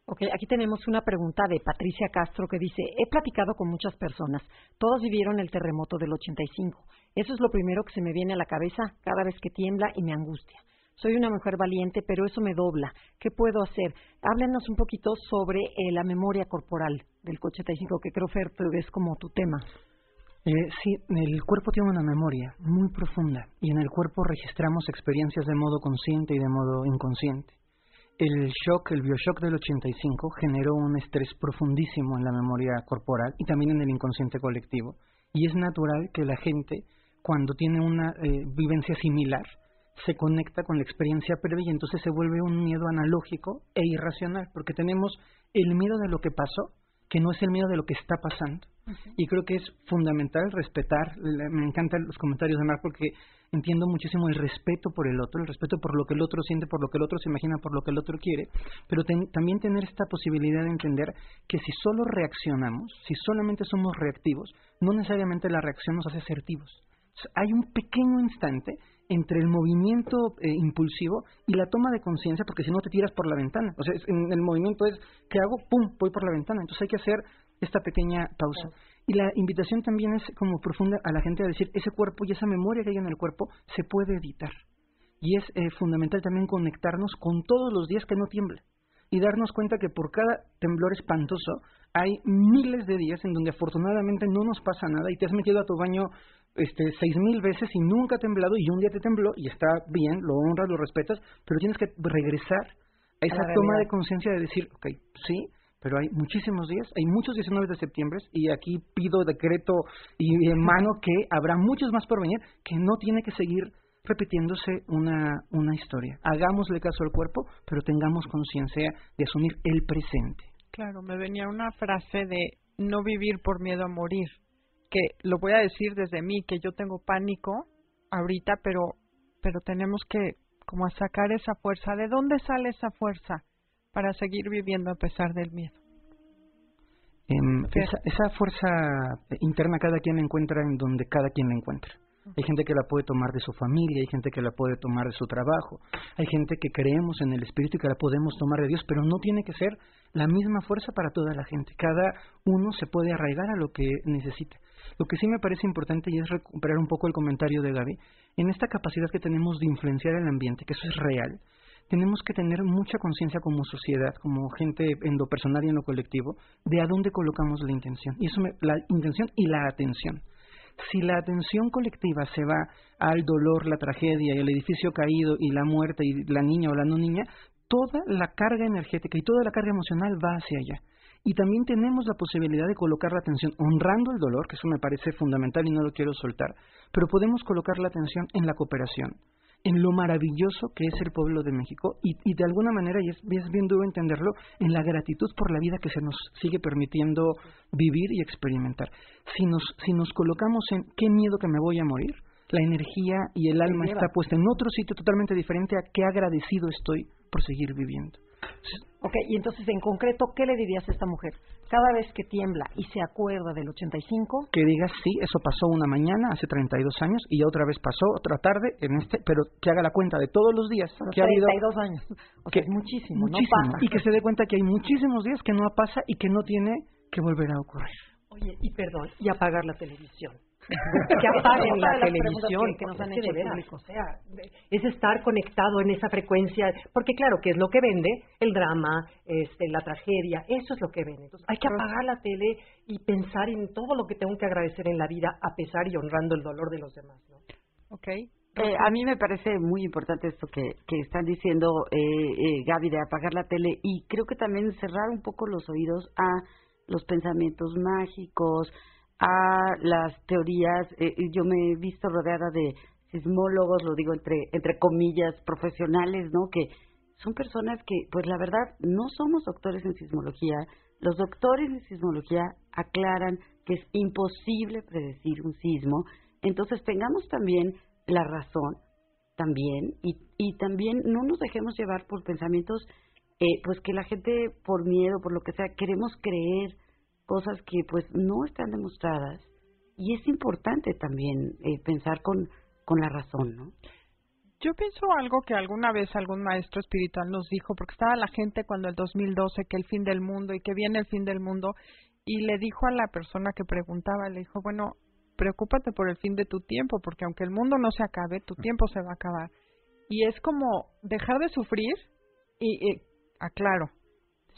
Ok, aquí tenemos una pregunta de Patricia Castro que dice, he platicado con muchas personas, todos vivieron el terremoto del 85. Eso es lo primero que se me viene a la cabeza cada vez que tiembla y me angustia. Soy una mujer valiente, pero eso me dobla. ¿Qué puedo hacer? Háblenos un poquito sobre eh, la memoria corporal del 85, que creo, Fer, es como tu tema. Eh, sí, el cuerpo tiene una memoria muy profunda y en el cuerpo registramos experiencias de modo consciente y de modo inconsciente. El shock, el bioshock del 85 generó un estrés profundísimo en la memoria corporal y también en el inconsciente colectivo. Y es natural que la gente, cuando tiene una eh, vivencia similar, se conecta con la experiencia previa y entonces se vuelve un miedo analógico e irracional, porque tenemos el miedo de lo que pasó, que no es el miedo de lo que está pasando. Y creo que es fundamental respetar, me encantan los comentarios de Mar porque entiendo muchísimo el respeto por el otro, el respeto por lo que el otro siente, por lo que el otro se imagina, por lo que el otro quiere, pero también tener esta posibilidad de entender que si solo reaccionamos, si solamente somos reactivos, no necesariamente la reacción nos hace asertivos. Hay un pequeño instante entre el movimiento eh, impulsivo y la toma de conciencia, porque si no te tiras por la ventana. O sea, en el movimiento es, ¿qué hago? ¡Pum! Voy por la ventana. Entonces hay que hacer esta pequeña pausa. Y la invitación también es como profunda a la gente a decir, ese cuerpo y esa memoria que hay en el cuerpo se puede editar. Y es eh, fundamental también conectarnos con todos los días que no tiembla. Y darnos cuenta que por cada temblor espantoso hay miles de días en donde afortunadamente no nos pasa nada y te has metido a tu baño este, seis mil veces y nunca ha temblado y un día te tembló y está bien, lo honras, lo respetas, pero tienes que regresar a esa toma de conciencia de decir, ok, sí, pero hay muchísimos días, hay muchos 19 de septiembre y aquí pido decreto y en mano que habrá muchos más por venir que no tiene que seguir repitiéndose una, una historia. Hagámosle caso al cuerpo, pero tengamos conciencia de asumir el presente. Claro, me venía una frase de no vivir por miedo a morir, que lo voy a decir desde mí, que yo tengo pánico ahorita, pero, pero tenemos que como sacar esa fuerza. ¿De dónde sale esa fuerza? para seguir viviendo a pesar del miedo. Em, esa, fuerza interna cada quien la encuentra en donde cada quien la encuentra. Hay gente que la puede tomar de su familia, hay gente que la puede tomar de su trabajo, hay gente que creemos en el Espíritu y que la podemos tomar de Dios, pero no tiene que ser la misma fuerza para toda la gente. Cada uno se puede arraigar a lo que necesita. Lo que sí me parece importante y es recuperar un poco el comentario de Gaby, en esta capacidad que tenemos de influenciar el ambiente, que eso es real, tenemos que tener mucha conciencia como sociedad, como gente en lo personal y en lo colectivo, de a dónde colocamos la intención. Y eso la intención y la atención. Si la atención colectiva se va al dolor, la tragedia, el edificio caído y la muerte y la niña o la no niña, toda la carga energética y toda la carga emocional va hacia allá. Y también tenemos la posibilidad de colocar la atención honrando el dolor, que eso me parece fundamental y no lo quiero soltar, pero podemos colocar la atención en la cooperación, en lo maravilloso que es el pueblo de México y, de alguna manera, y es, es, bien duro entenderlo, en la gratitud por la vida que se nos sigue permitiendo vivir y experimentar. Si nos, si nos colocamos en qué miedo que me voy a morir, la energía y el alma está puesta en otro sitio totalmente diferente a qué agradecido estoy por seguir viviendo. Ok, y entonces en concreto, ¿qué le dirías a esta mujer? Cada vez que tiembla y se acuerda del 85. Que digas, sí, eso pasó una mañana hace 32 años y otra vez pasó otra tarde en este, pero que haga la cuenta de todos los días que 32 ha habido. años. O que, muchísimo, muchísimo. No pasa. Y que se dé cuenta que hay muchísimos días que no pasa y que no tiene que volver a ocurrir. Oye, y perdón, y apagar la televisión que apaguen la televisión, que, nos han hecho público. O sea, es estar conectado en esa frecuencia, porque claro, que es lo que vende el drama, este, la tragedia, eso es lo que vende. Entonces, hay que apagar la tele y pensar en todo lo que tengo que agradecer en la vida, a pesar y honrando el dolor de los demás, ¿no? Okay. Eh, a mí me parece muy importante esto que, que están diciendo eh, eh, Gaby de apagar la tele y creo que también cerrar un poco los oídos a los pensamientos mágicos, a las teorías. Eh, yo me he visto rodeada de sismólogos, lo digo entre, entre comillas, profesionales, ¿no? Que son personas que, pues la verdad, no somos doctores en sismología. Los doctores en sismología aclaran que es imposible predecir un sismo. Entonces tengamos también la razón, también, y, y también no nos dejemos llevar por pensamientos, eh, pues que la gente, por miedo, por lo que sea, queremos creer cosas que pues no están demostradas y es importante también eh, pensar con, con la razón, ¿no? Yo pienso algo que alguna vez algún maestro espiritual nos dijo, porque estaba la gente cuando el 2012 que el fin del mundo y que viene el fin del mundo, y le dijo a la persona que preguntaba, le dijo, bueno, preocúpate por el fin de tu tiempo, porque aunque el mundo no se acabe, tu tiempo se va a acabar. Y es como dejar de sufrir y, y aclaro,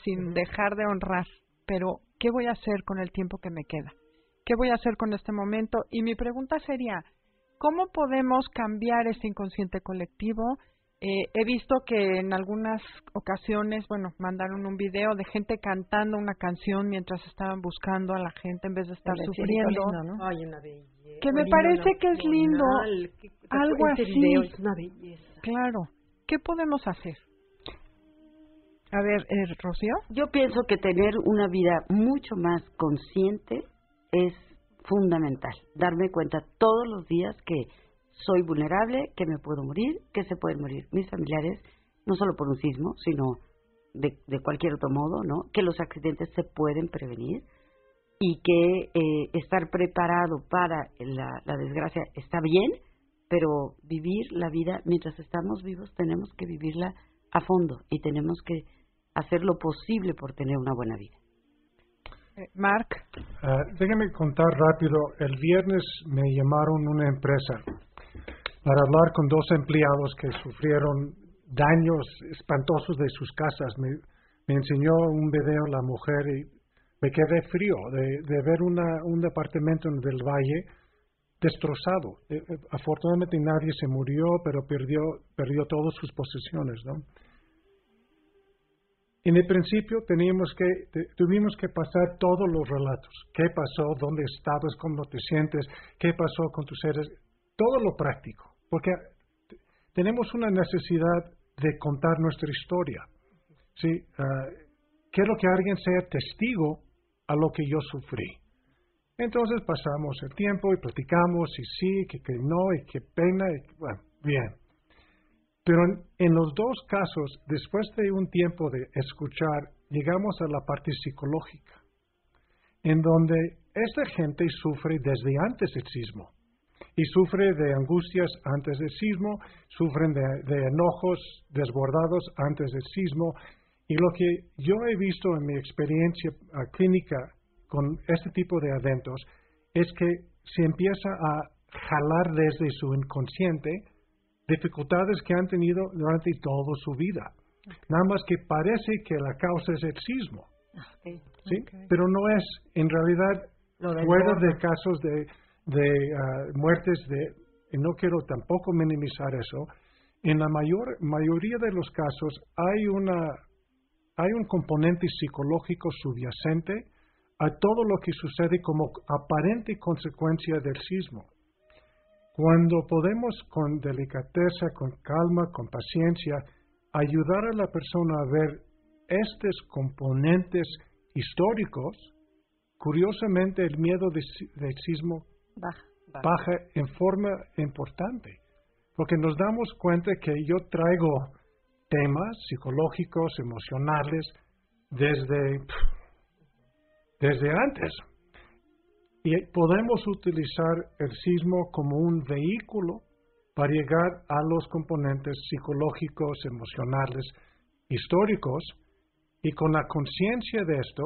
sin dejar de honrar, pero ¿qué voy a hacer con el tiempo que me queda? ¿Qué voy a hacer con este momento? Y mi pregunta sería, ¿cómo podemos cambiar este inconsciente colectivo? Eh, he visto que en algunas ocasiones, bueno, mandaron un video de gente cantando una canción mientras estaban buscando a la gente en vez de estar sufriendo. ¿no? Ay, una belleza. Que me parece que es lindo. Algo así. Es una belleza. Claro. ¿Qué podemos hacer? A ver, eh, Rocío. Yo pienso que tener una vida mucho más consciente es fundamental. Darme cuenta todos los días que soy vulnerable, que me puedo morir, que se pueden morir mis familiares, no solo por un sismo, sino de, de cualquier otro modo, ¿no? Que los accidentes se pueden prevenir y que eh, estar preparado para la, la desgracia está bien, pero vivir la vida mientras estamos vivos tenemos que vivirla a fondo y tenemos que hacer lo posible por tener una buena vida. Eh, Mark. Uh, déjame contar rápido. El viernes me llamaron una empresa para hablar con dos empleados que sufrieron daños espantosos de sus casas. Me, me enseñó un video la mujer y me quedé frío de, de ver una, un departamento del valle destrozado. Eh, eh, afortunadamente nadie se murió, pero perdió, perdió todas sus posesiones, ¿no? En el principio teníamos que, tuvimos que pasar todos los relatos. ¿Qué pasó? ¿Dónde estabas? ¿Cómo te sientes? ¿Qué pasó con tus seres? Todo lo práctico. Porque tenemos una necesidad de contar nuestra historia. ¿sí? Ah, quiero que alguien sea testigo a lo que yo sufrí. Entonces pasamos el tiempo y platicamos y sí, que, que no, y qué pena. Y, bueno, bien. Pero en, los dos casos, después de un tiempo de escuchar, llegamos a la parte psicológica, en donde esta gente sufre desde antes del sismo y sufre de angustias antes del sismo, sufren de, enojos desbordados antes del sismo. Y lo que yo he visto en mi experiencia clínica con este tipo de eventos es que se empieza a jalar desde su inconsciente dificultades que han tenido durante toda su vida. Nada más que parece que la causa es el sismo. ¿sí? Pero no es, en realidad, fuera de casos de de ah, muertes de, y no quiero tampoco minimizar eso, en la mayor, mayoría de los casos hay, una, hay un componente psicológico subyacente a todo lo que sucede como aparente consecuencia del sismo. Cuando podemos con delicadeza, con calma, con paciencia, ayudar a la persona a ver estos componentes históricos, curiosamente el miedo del sismo baja en forma importante porque nos damos cuenta que yo traigo temas psicológicos, emocionales, desde, desde antes. Y podemos utilizar el sismo como un vehículo para llegar a los componentes psicológicos, emocionales, históricos, y con la conciencia de esto,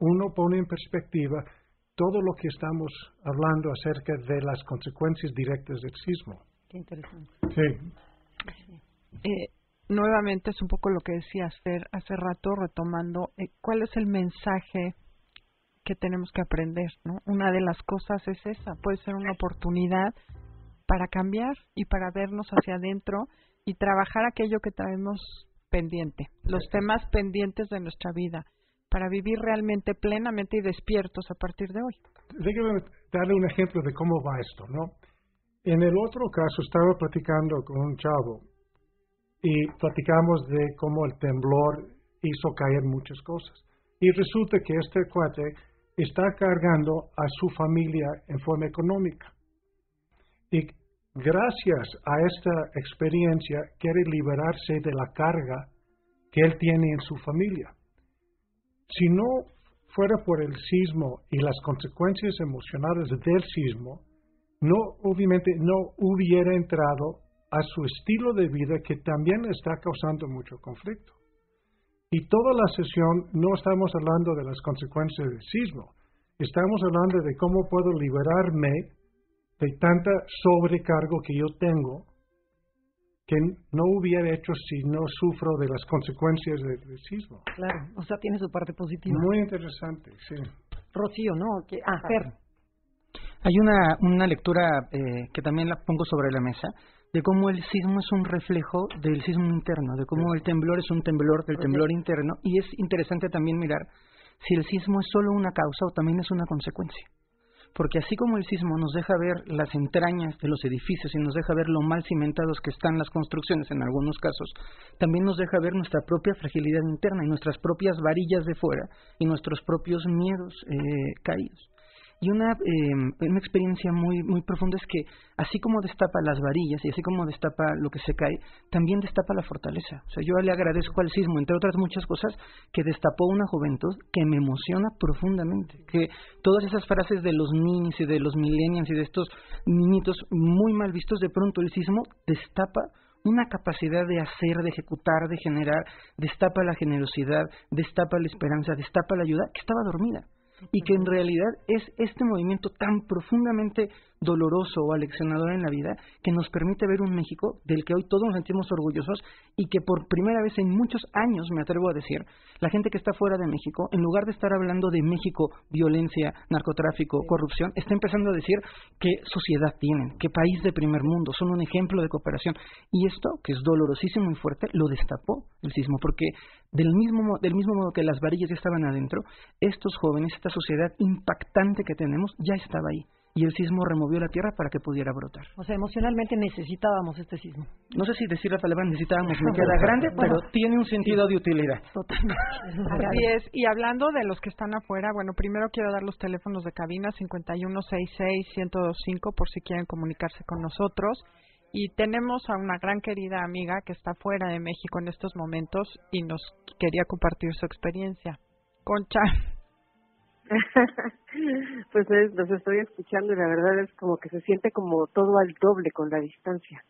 uno pone en perspectiva todo lo que estamos hablando acerca de las consecuencias directas del sismo interesante. Sí. Eh, nuevamente es un poco lo que decías, Fer, hace rato retomando, eh, ¿cuál es el mensaje que tenemos que aprender? ¿no? Una de las cosas es esa, puede ser una oportunidad para cambiar y para vernos hacia adentro y trabajar aquello que traemos pendiente, los temas pendientes de nuestra vida, para vivir realmente plenamente y despiertos a partir de hoy. Déjame darle un ejemplo de cómo va esto, ¿no? En el otro caso estaba platicando con un chavo y platicamos de cómo el temblor hizo caer muchas cosas. Y resulta que este cuate está cargando a su familia en forma económica. Y gracias a esta experiencia quiere liberarse de la carga que él tiene en su familia. Si no fuera por el sismo y las consecuencias emocionales del sismo, no, obviamente, no hubiera entrado a su estilo de vida que también está causando mucho conflicto. Y toda la sesión no estamos hablando de las consecuencias del sismo, estamos hablando de cómo puedo liberarme de tanta sobrecargo que yo tengo que no hubiera hecho si no sufro de las consecuencias del, sismo. Claro, o sea, tiene su parte positiva. Muy interesante, sí. Rocío, ¿no? Que, ah, Fer. Hay una, una lectura eh, que también la pongo sobre la mesa de cómo el sismo es un reflejo del sismo interno, de cómo el temblor es un temblor del temblor interno y es interesante también mirar si el sismo es solo una causa o también es una consecuencia. Porque así como el sismo nos deja ver las entrañas de los edificios y nos deja ver lo mal cimentados que están las construcciones en algunos casos, también nos deja ver nuestra propia fragilidad interna y nuestras propias varillas de fuera y nuestros propios miedos eh, caídos. Y una, em, una experiencia muy, muy profunda es que así como destapa las varillas y así como destapa lo que se cae, también destapa la fortaleza. O sea, yo le agradezco al sismo, entre otras muchas cosas, que destapó una juventud que me emociona profundamente. Que todas esas frases de los niños y de los millennials y de estos niñitos muy mal vistos, de pronto el sismo destapa una capacidad de hacer, de ejecutar, de generar, destapa la generosidad, destapa la esperanza, destapa la ayuda que estaba dormida y que en realidad es este movimiento tan profundamente doloroso o aleccionador en la vida que nos permite ver un México del que hoy todos nos sentimos orgullosos y que por primera vez en muchos años, me atrevo a decir, la gente que está fuera de México, en lugar de estar hablando de México, violencia, narcotráfico, corrupción, está empezando a decir qué sociedad tienen, qué país de primer mundo, son un ejemplo de cooperación. Y esto, que es dolorosísimo y fuerte, lo destapó el sismo, porque del mismo, del mismo modo que las varillas ya estaban adentro, estos jóvenes, esta sociedad impactante que tenemos, ya estaba ahí y el sismo removió la tierra para que pudiera brotar. O sea, emocionalmente necesitábamos este sismo. No sé si decir la palabra necesitábamos me queda grande, pero tiene un sentido de utilidad. Totalmente. Así es. Y hablando de los que están afuera, bueno, primero quiero dar los teléfonos de cabina 5166-1025 por si quieren comunicarse con nosotros. Y tenemos a una gran querida amiga que está fuera de México en estos momentos y nos quería compartir su experiencia. Concha, pues los estoy escuchando y la verdad es como que se siente como todo al doble con la distancia.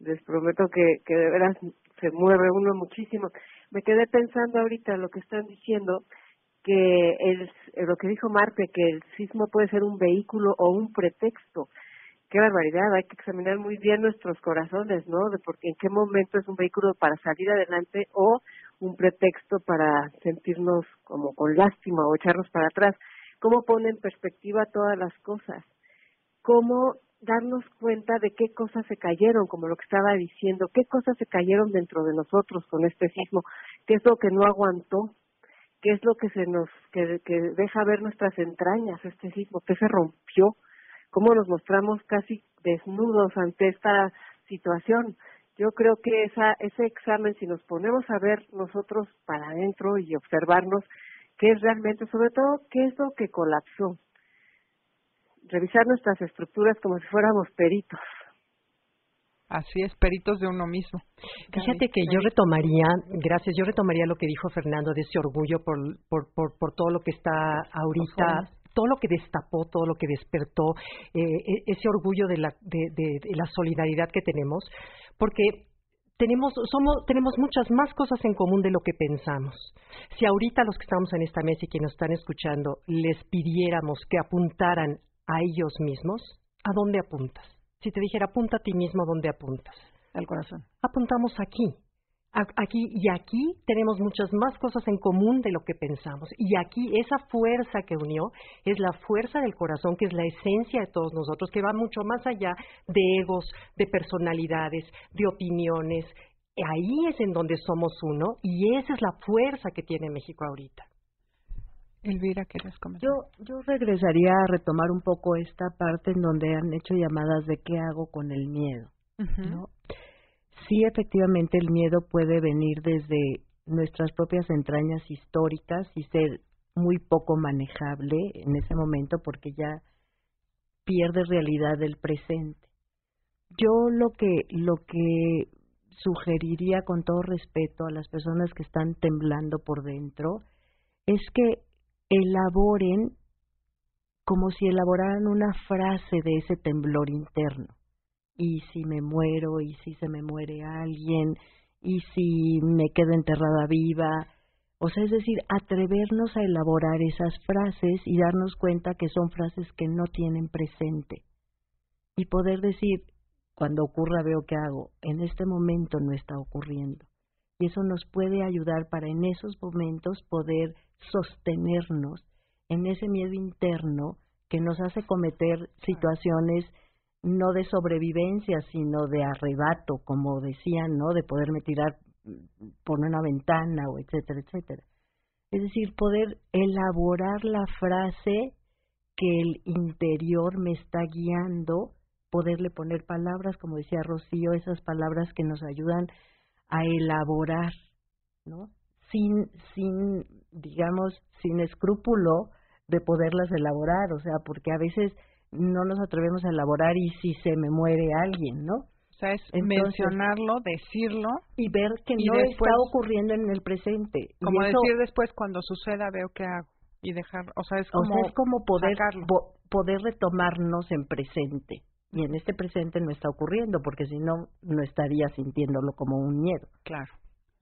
Les prometo que, de veras se mueve uno muchísimo. Me quedé pensando ahorita lo que están diciendo, que el, lo que dijo Marte, que el sismo puede ser un vehículo o un pretexto. Qué barbaridad, hay que examinar muy bien nuestros corazones, ¿no? De porque en qué momento es un vehículo para salir adelante o un pretexto para sentirnos como con lástima o echarnos para atrás. ¿Cómo pone en perspectiva todas las cosas? cómo darnos cuenta de qué cosas se cayeron, como lo que estaba diciendo, qué cosas se cayeron dentro de nosotros con este sismo, qué es lo que no aguantó, qué es lo que se nos que, que deja ver nuestras entrañas este sismo, qué se rompió, cómo nos mostramos casi desnudos ante esta situación. Yo creo que esa, ese examen, si nos ponemos a ver nosotros para adentro y observarnos qué es realmente, sobre todo, qué es lo que colapsó, revisar nuestras estructuras como si fuéramos peritos. Así es, peritos de uno mismo. Fíjate que yo retomaría, gracias, yo retomaría lo que dijo Fernando de ese orgullo por, por, por, por todo lo que está ahorita, todo lo que destapó, todo lo que despertó, eh, e, ese orgullo de la, de, de, de la solidaridad que tenemos, porque tenemos, somos, tenemos muchas más cosas en común de lo que pensamos. Si ahorita los que estamos en esta mesa y que nos están escuchando les pidiéramos que apuntaran a ellos mismos, ¿a dónde apuntas? Si te dijera, apunta a ti mismo, ¿a dónde apuntas? Al corazón. Apuntamos aquí. Aquí y aquí tenemos muchas más cosas en común de lo que pensamos. Y aquí esa fuerza que unió es la fuerza del corazón, que es la esencia de todos nosotros, que va mucho más allá de egos, de personalidades, de opiniones. Ahí es en donde somos uno y esa es la fuerza que tiene México ahorita. Elvira, ¿quieres comentar? Yo, yo regresaría a retomar un poco esta parte en donde han hecho llamadas de qué hago con el miedo. ¿no? Sí, efectivamente, el miedo puede venir desde nuestras propias entrañas históricas y ser muy poco manejable en ese momento porque ya pierde realidad del presente. Yo lo que lo que sugeriría con todo respeto a las personas que están temblando por dentro es que elaboren como si elaboraran una frase de ese temblor interno. Y si me muero, y si se me muere alguien, y si me quedo enterrada viva. O sea, es decir, atrevernos a elaborar esas frases y darnos cuenta que son frases que no tienen presente. Y poder decir, cuando ocurra veo qué hago, en este momento no está ocurriendo. Y eso nos puede ayudar para en esos momentos poder sostenernos en ese miedo interno que nos hace cometer situaciones no de sobrevivencia, sino de arrebato, como decían, ¿no? De poderme tirar por una ventana o etcétera, etcétera. Es decir, poder elaborar la frase que el interior me está guiando, poderle poner palabras, como decía Rocío, esas palabras que nos ayudan a elaborar, ¿no? Sin, sin, digamos, sin escrúpulo de poderlas elaborar, o sea, porque a veces no nos atrevemos a elaborar y si se me muere alguien, ¿no? O sea, es mencionarlo, decirlo y ver que no está ocurriendo en el presente. Como decir después cuando suceda veo qué hago y dejar, o sea, es como, es como poder poder retomarnos en presente y en este presente no está ocurriendo porque si no no estaría sintiéndolo como un miedo. Claro.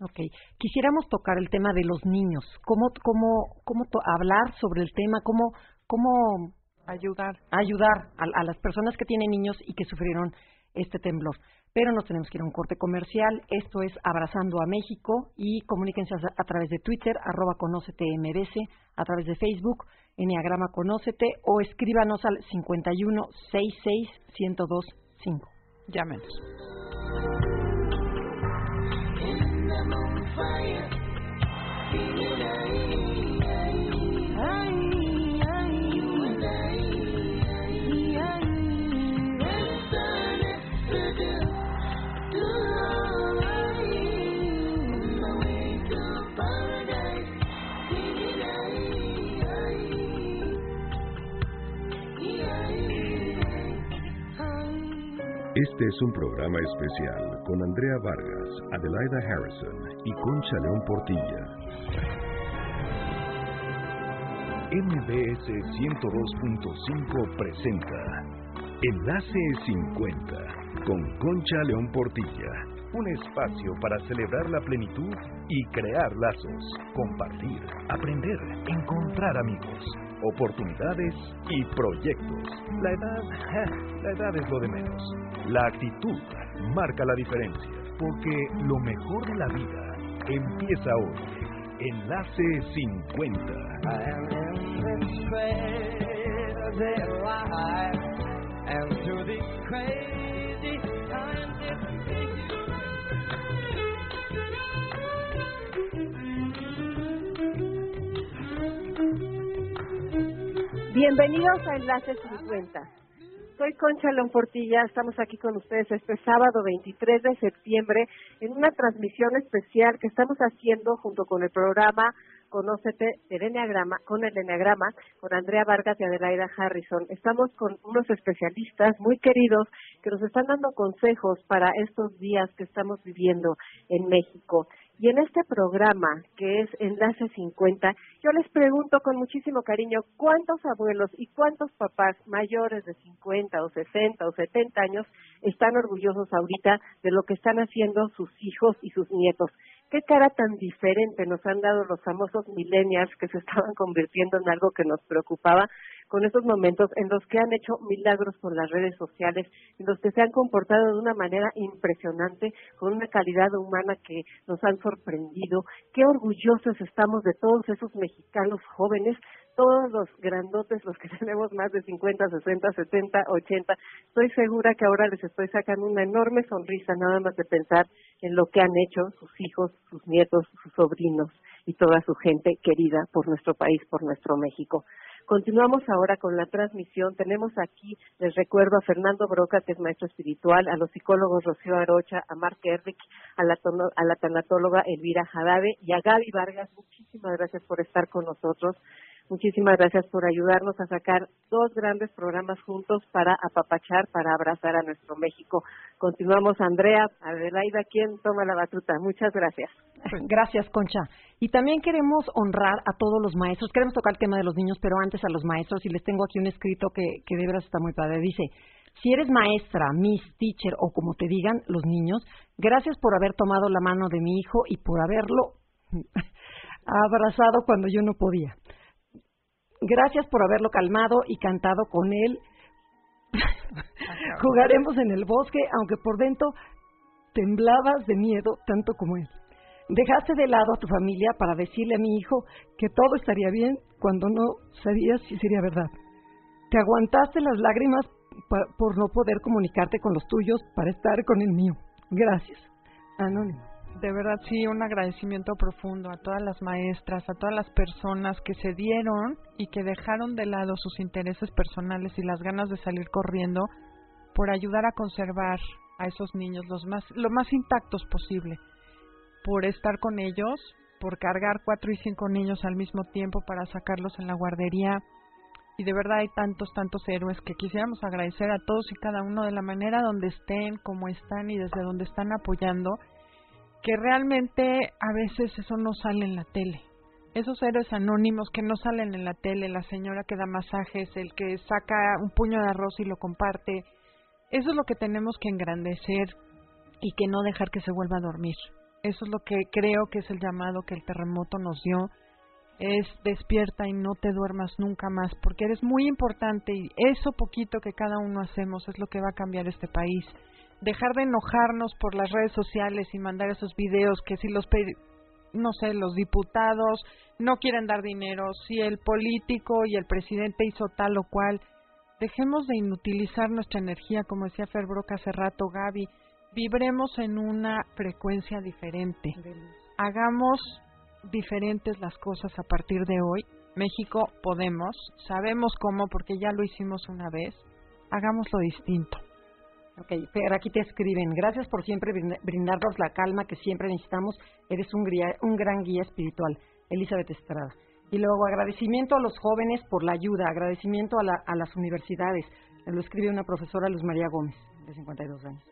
Ok, quisiéramos tocar el tema de los niños. ¿Cómo, cómo, cómo hablar sobre el tema? ¿Cómo, cómo ayudar, ayudar a, a, las personas que tienen niños y que sufrieron este temblor? Pero nos tenemos que ir a un corte comercial. Esto es Abrazando a México y comuníquense a, a través de Twitter, arroba conócete MBC, a través de Facebook, Enneagrama Conócete o escríbanos al 51 66 1025. Llámenos. Este es un programa especial con Andrea Vargas, Adelaida Harrison y Concha León Portilla. MBS 102.5 presenta Enlace 50 con Concha León Portilla. Un espacio para celebrar la plenitud y crear lazos, compartir, aprender, encontrar amigos, oportunidades y proyectos. La edad, la edad es lo de menos. La actitud marca la diferencia, porque lo mejor de la vida empieza hoy. Enlace 50. and through Bienvenidos a Enlace 50. Soy Concha León Portilla, estamos aquí con ustedes este sábado 23 de septiembre en una transmisión especial que estamos haciendo junto con el programa Conócete el Enneagrama, con el Enneagrama, con Andrea Vargas y Adelaida Harrison. Estamos con unos especialistas muy queridos que nos están dando consejos para estos días que estamos viviendo en México. Y en este programa, que es Enlace 50, yo les pregunto con muchísimo cariño cuántos abuelos y cuántos papás mayores de 50 o 60 o 70 años están orgullosos ahorita de lo que están haciendo sus hijos y sus nietos qué cara tan diferente nos han dado los famosos millennials que se estaban convirtiendo en algo que nos preocupaba con estos momentos en los que han hecho milagros con las redes sociales, en los que se han comportado de una manera impresionante, con una calidad humana que nos han sorprendido. Qué orgullosos estamos de todos esos mexicanos jóvenes todos los grandotes, los que tenemos más de 50, 60, 70, 80, estoy segura que ahora les estoy sacando una enorme sonrisa nada más de pensar en lo que han hecho sus hijos, sus nietos, sus sobrinos y toda su gente querida por nuestro país, por nuestro México. Continuamos ahora con la transmisión. Tenemos aquí, les recuerdo, a Fernando Broca, que es maestro espiritual, a los psicólogos Rocío Arocha, a Mark Errick, a la, a la tanatóloga Elvira Jadave y a Gaby Vargas. Muchísimas gracias por estar con nosotros. Muchísimas gracias por ayudarnos a sacar dos grandes programas juntos para apapachar, para abrazar a nuestro México. Continuamos, Andrea, Adelaida, ¿quién toma la batuta? Muchas gracias. Gracias, Concha. Y también queremos honrar a todos los maestros. Queremos tocar el tema de los niños, pero antes a los maestros. Y les tengo aquí un escrito que, que de veras está muy padre. Dice, si eres maestra, miss, teacher o como te digan los niños, gracias por haber tomado la mano de mi hijo y por haberlo abrazado cuando yo no podía. Gracias por haberlo calmado y cantado con él. Jugaremos en el bosque, aunque por dentro temblabas de miedo tanto como él. Dejaste de lado a tu familia para decirle a mi hijo que todo estaría bien cuando no sabías si sería verdad. Te aguantaste las lágrimas por no poder comunicarte con los tuyos para estar con el mío. Gracias. Anónimo de verdad sí un agradecimiento profundo a todas las maestras, a todas las personas que se dieron y que dejaron de lado sus intereses personales y las ganas de salir corriendo por ayudar a conservar a esos niños los más lo más intactos posible, por estar con ellos, por cargar cuatro y cinco niños al mismo tiempo para sacarlos en la guardería. Y de verdad hay tantos tantos héroes que quisiéramos agradecer a todos y cada uno de la manera donde estén, como están y desde donde están apoyando que realmente a veces eso no sale en la tele. Esos héroes anónimos que no salen en la tele, la señora que da masajes, el que saca un puño de arroz y lo comparte, eso es lo que tenemos que engrandecer y que no dejar que se vuelva a dormir. Eso es lo que creo que es el llamado que el terremoto nos dio. Es despierta y no te duermas nunca más, porque eres muy importante y eso poquito que cada uno hacemos es lo que va a cambiar este país dejar de enojarnos por las redes sociales y mandar esos videos que si los no sé, los diputados no quieren dar dinero, si el político y el presidente hizo tal o cual, dejemos de inutilizar nuestra energía, como decía Ferbroca hace rato, Gaby, vibremos en una frecuencia diferente. Hagamos diferentes las cosas a partir de hoy. México podemos, sabemos cómo porque ya lo hicimos una vez, hagámoslo distinto. Ok, pero aquí te escriben, gracias por siempre brindarnos la calma que siempre necesitamos, eres un, un gran guía espiritual, Elizabeth Estrada. Y luego agradecimiento a los jóvenes por la ayuda, agradecimiento a, a las universidades, lo escribe una profesora Luz María Gómez, de 52 años.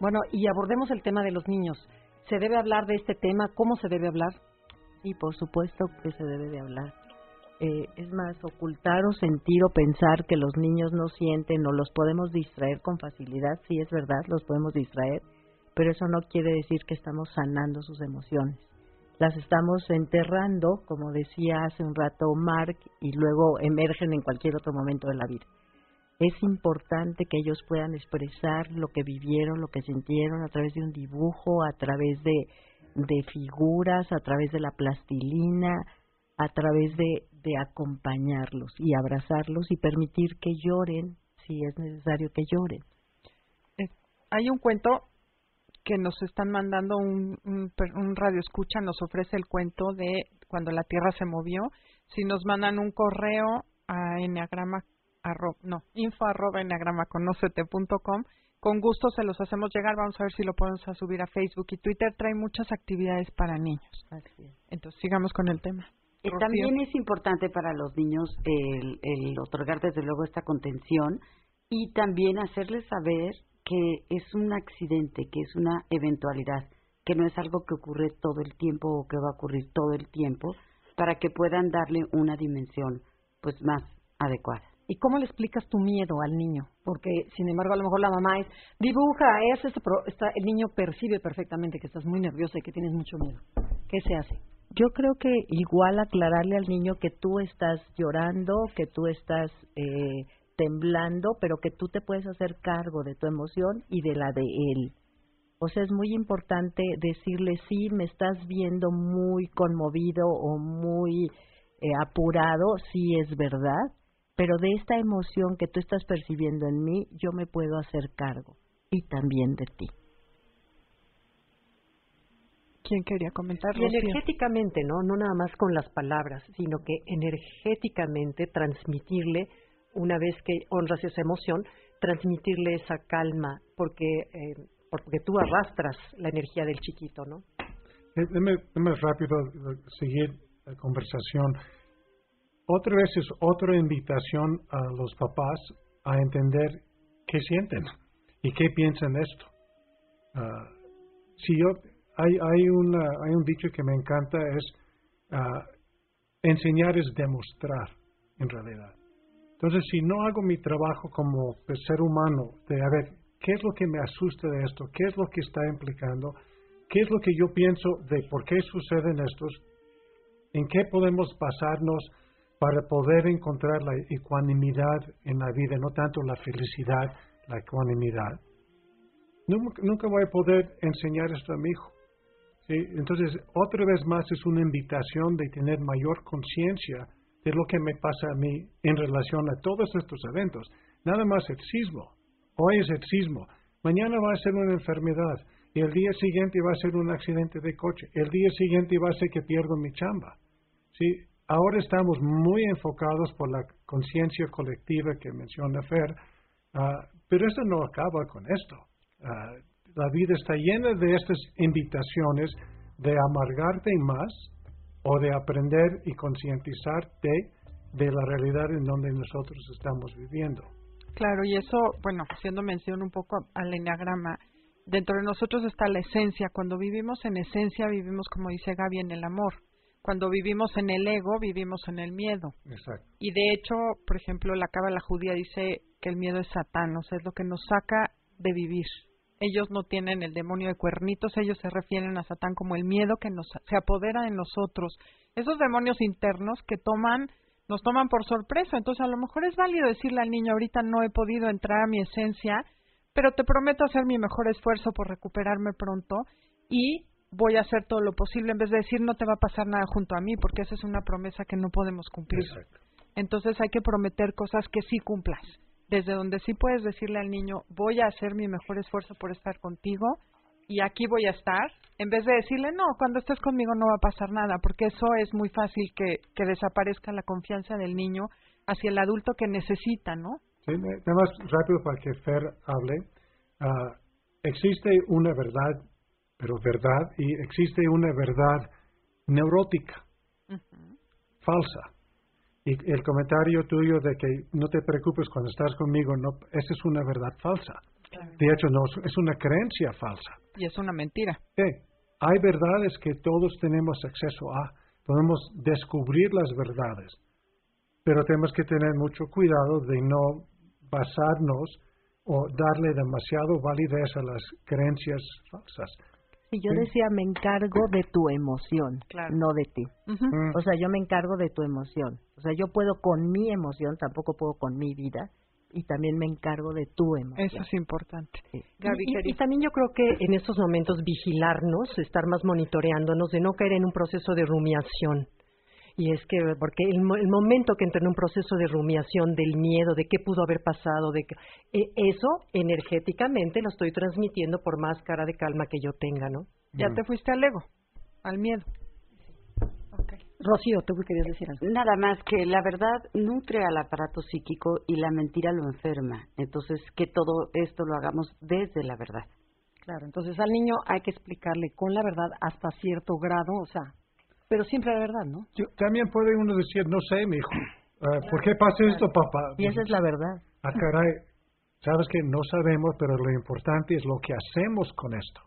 Bueno, y abordemos el tema de los niños. ¿Se debe hablar de este tema? ¿Cómo se debe hablar? Sí, por supuesto que se debe de hablar. Eh, es más, ocultar o sentir o pensar que los niños no sienten o los podemos distraer con facilidad, sí es verdad, los podemos distraer, pero eso no quiere decir que estamos sanando sus emociones. Las estamos enterrando, como decía hace un rato Mark, y luego emergen en cualquier otro momento de la vida. Es importante que ellos puedan expresar lo que vivieron, lo que sintieron a través de un dibujo, a través de, de figuras, a través de la plastilina, a través de, de acompañarlos y abrazarlos y permitir que lloren si es necesario que lloren. Hay un cuento que nos están mandando un, un, un radio escucha, nos ofrece el cuento de cuando la Tierra se movió. Si nos mandan un correo a enneagrama, arro- no, info arroba enneagramaconocete.com, con gusto se los hacemos llegar. Vamos a ver si lo podemos a subir a Facebook y Twitter. Trae muchas actividades para niños. Entonces, sigamos con el tema. Eh, también es importante para los niños el, el otorgar desde luego esta contención y también hacerles saber que es un accidente, que es una eventualidad, que no es algo que ocurre todo el tiempo o que va a ocurrir todo el tiempo, para que puedan darle una dimensión pues más adecuada. ¿Y cómo le explicas tu miedo al niño? Porque, sin embargo, a lo mejor la mamá es, dibuja, es esto, pero está, el niño percibe perfectamente que estás muy nerviosa y que tienes mucho miedo. ¿Qué se hace? Yo creo que igual aclararle al niño que tú estás llorando, que tú estás eh, temblando, pero que tú te puedes hacer cargo de tu emoción y de la de él. O sea, es muy importante decirle, sí, me estás viendo muy conmovido o muy eh, apurado, sí es verdad, pero de esta emoción que tú estás percibiendo en mí, yo me puedo hacer cargo y también de ti. ¿Quién quería comentar? Y energéticamente, ¿no? No nada más con las palabras, sino que energéticamente transmitirle, una vez que honras esa emoción, transmitirle esa calma, porque, eh, porque tú arrastras la energía del chiquito, ¿no? Eh, Déme, déme rápido eh, seguir la conversación. Otra vez es otra invitación a los papás a entender qué sienten y qué piensan de esto. Ah, si yo hay hay una hay un dicho que me encanta es ah, enseñar es demostrar en realidad. Entonces, si no hago mi trabajo como ser humano de a ver qué es lo que me asusta de esto, qué es lo que está implicando, qué es lo que yo pienso de por qué suceden estos, en qué podemos basarnos para poder encontrar la ecuanimidad en la vida, no tanto la felicidad, la ecuanimidad. Nunca, nunca voy a poder enseñar esto a mi hijo. Entonces, otra vez más es una invitación de tener mayor conciencia de lo que me pasa a mí en relación a todos estos eventos. Nada más el sismo. Hoy es el sismo. Mañana va a ser una enfermedad. Y el día siguiente va a ser un accidente de coche. El día siguiente va a ser que pierdo mi chamba. ¿sí? Ahora estamos muy enfocados por la conciencia colectiva que menciona Fer, ah, pero esto no acaba con esto. Ah, la vida está llena de estas invitaciones de amargarte más o de aprender y concientizarte de la realidad en donde nosotros estamos viviendo. Claro, y eso, bueno, haciendo mención un poco al enneagrama, dentro de nosotros está la esencia. Cuando vivimos en esencia, vivimos, como dice Gaby, en el amor. Cuando vivimos en el ego, vivimos en el miedo. Exacto. Y de hecho, por ejemplo, la cábala judía dice que el miedo es Satán, o sea, es lo que nos saca de vivir. Ellos no tienen el demonio de cuernitos, ellos se refieren a Satán como el miedo que nos se apodera de nosotros. Esos demonios internos que toman nos toman por sorpresa. Entonces, a lo mejor es válido decirle al niño, ahorita no he podido entrar a mi esencia, pero te prometo hacer mi mejor esfuerzo por recuperarme pronto y voy a hacer todo lo posible en vez de decir no te va a pasar nada junto a mí, porque esa es una promesa que no podemos cumplir. Entonces hay que prometer cosas que sí cumplas. Desde donde sí puedes decirle al niño, voy a hacer mi mejor esfuerzo por estar contigo y aquí voy a estar, en vez de decirle, no, cuando estés conmigo no va a pasar nada, porque eso es muy fácil que, que desaparezca la confianza del niño hacia el adulto que necesita, ¿no? Sí, nada más rápido para que Fer hable. Ah, existe una verdad, pero verdad, y existe una verdad neurótica, falsa. Y el comentario tuyo de que no te preocupes cuando estás conmigo, no, esa es una verdad falsa. De hecho, no, es una creencia falsa. Y es una mentira. Sí, hay verdades que todos tenemos acceso a, podemos descubrir las verdades, pero tenemos que tener mucho cuidado de no basarnos o darle demasiado validez a las creencias falsas. Y yo decía, me encargo de tu emoción, no de ti. Mm. O sea, yo me encargo de tu emoción. O sea, yo puedo con mi emoción, tampoco puedo con mi vida, y también me encargo de tu emoción. Eso es importante. Y- y, y también yo creo que en estos momentos vigilarnos, estar más monitoreándonos de no caer en un proceso de rumiación Y es que, porque el, mo- el momento que entré en un proceso de rumiación del miedo, de qué pudo haber pasado, de que, eh, eso energéticamente lo estoy transmitiendo por más cara de calma que yo tenga, ¿no? Ya te fuiste al ego, al miedo. Rocío, tú querías decir algo. Nada más que la verdad nutre al aparato psíquico y la mentira lo enferma. Entonces, que todo esto lo hagamos desde la verdad. Claro, entonces al niño hay que explicarle con la verdad hasta cierto grado, o sea, pero siempre la verdad, ¿no? Yo- también puede uno decir, no sé, mi hijo, ¿por qué pasa esto, papá? Y esa es la verdad. Ah, caray, sabes que no sabemos, pero lo importante es lo que hacemos con esto.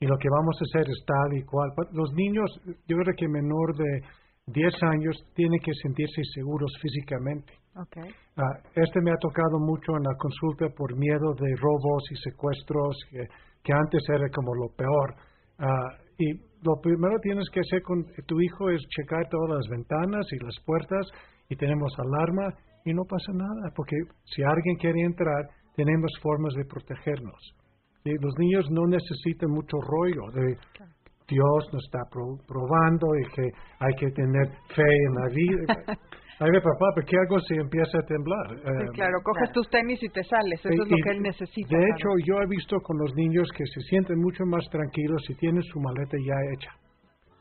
Y lo que vamos a hacer es tal y cual. Pa- Los niños, yo creo que menor de 10 años, tienen que sentirse seguros físicamente. Okay. Ah, este me ha tocado mucho en la consulta por miedo de robos y secuestros, que, que antes era como lo peor. Ah, y lo primero tienes que hacer con tu hijo es checar todas las ventanas y las puertas y tenemos alarma y no pasa nada, porque si alguien quiere entrar, tenemos formas de protegernos. Y los niños no necesitan mucho rollo de Dios nos está pro- probando y que hay que tener fe en la vida. Ay, ve, papá, ¿pero qué hago si empieza a temblar? Sí, Eh, claro, coges tus tenis y te sales. Eso y- es lo que él necesita. De claro. hecho, yo he visto con los niños que se sienten mucho más tranquilos si tienen su maleta ya hecha.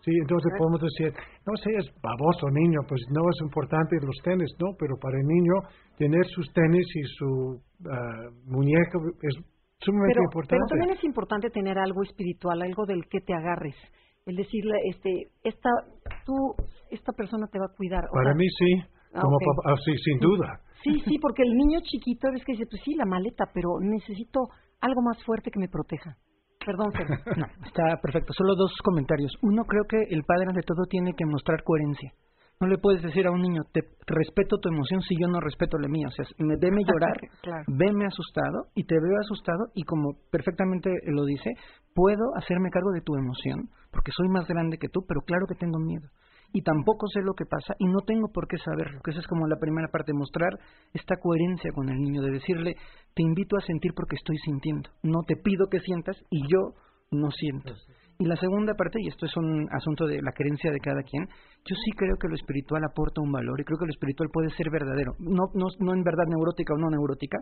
Sí, entonces podemos decir, no seas baboso niño, pues no es importante los tenis, no, pero para el niño tener sus tenis y su ah, muñeca es sumamente Pero, importante. pero también es importante tener algo espiritual, algo del que te agarres. El decirle, este, esta, tú, esta persona te va a cuidar. Para sea, mí sí, Ah, como papá, ah, sí, sin duda. Sí, sí, porque el niño chiquito es que dice, pues sí, la maleta, pero necesito algo más fuerte que me proteja. Perdón, Fer. No, está perfecto. Solo dos comentarios. Uno, creo que el padre ante todo tiene que mostrar coherencia. No le puedes decir a un niño, te respeto tu emoción si yo no respeto la mía. O sea, me, veme llorar, Claro. veme asustado y te veo asustado y como perfectamente lo dice, puedo hacerme cargo de tu emoción porque soy más grande que tú, pero claro que tengo miedo. Y tampoco sé lo que pasa y no tengo por qué saberlo, que esa es como la primera parte, mostrar esta coherencia con el niño, de decirle, te invito a sentir porque estoy sintiendo, no te pido que sientas y yo no siento. Y la segunda parte, y esto es un asunto de la creencia de cada quien, yo sí creo que lo espiritual aporta un valor y creo que lo espiritual puede ser verdadero, no, no, no en verdad neurótica o no neurótica,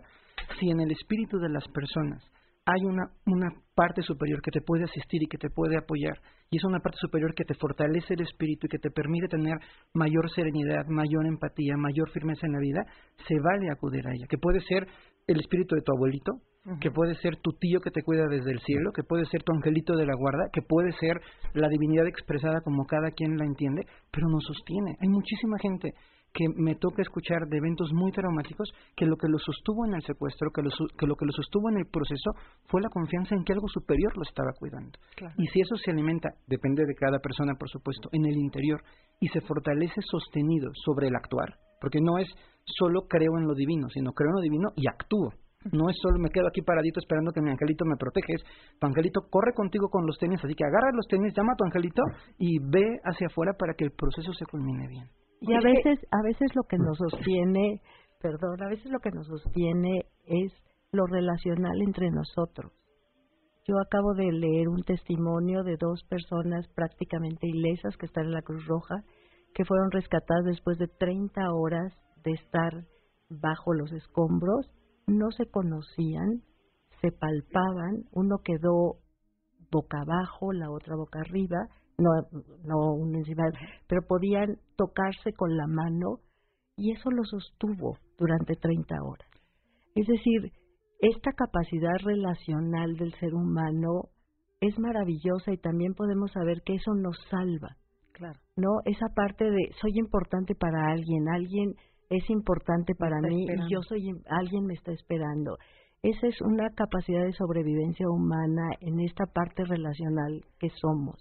si en el espíritu de las personas hay una, una parte superior que te puede asistir y que te puede apoyar, y es una parte superior que te fortalece el espíritu y que te permite tener mayor serenidad, mayor empatía, mayor firmeza en la vida, se vale acudir a ella, que puede ser el espíritu de tu abuelito, que puede ser tu tío que te cuida desde el cielo, que puede ser tu angelito de la guarda, que puede ser la divinidad expresada como cada quien la entiende, pero nos sostiene. Hay muchísima gente que me toca escuchar de eventos muy traumáticos que lo que lo sostuvo en el secuestro, que lo, que lo que lo sostuvo en el proceso fue la confianza en que algo superior lo estaba cuidando. Claro. Y si eso se alimenta, depende de cada persona, por supuesto, en el interior y se fortalece sostenido sobre el actuar, porque no es solo creo en lo divino, sino creo en lo divino y actúo. No es solo me quedo aquí paradito esperando que mi angelito me proteja, es tu angelito corre contigo con los tenis, así que agarra los tenis, llama a tu angelito y ve hacia afuera para que el proceso se culmine bien. Y a veces, a veces lo que nos sostiene, perdón, a veces lo que nos sostiene es lo relacional entre nosotros. Yo acabo de leer un testimonio de dos personas prácticamente ilesas que están en la Cruz Roja, que fueron rescatadas después de 30 horas de estar bajo los escombros, no se conocían, se palpaban, uno quedó boca abajo, la otra boca arriba, no, no uno encima, pero podían tocarse con la mano y eso lo sostuvo durante 30 horas. Es decir, esta capacidad relacional del ser humano es maravillosa y también podemos saber que eso nos salva. Claro. ¿No? Esa parte de soy importante para alguien, alguien es importante para mí esperando. y yo soy alguien me está esperando. Esa es una capacidad de sobrevivencia humana en esta parte relacional que somos.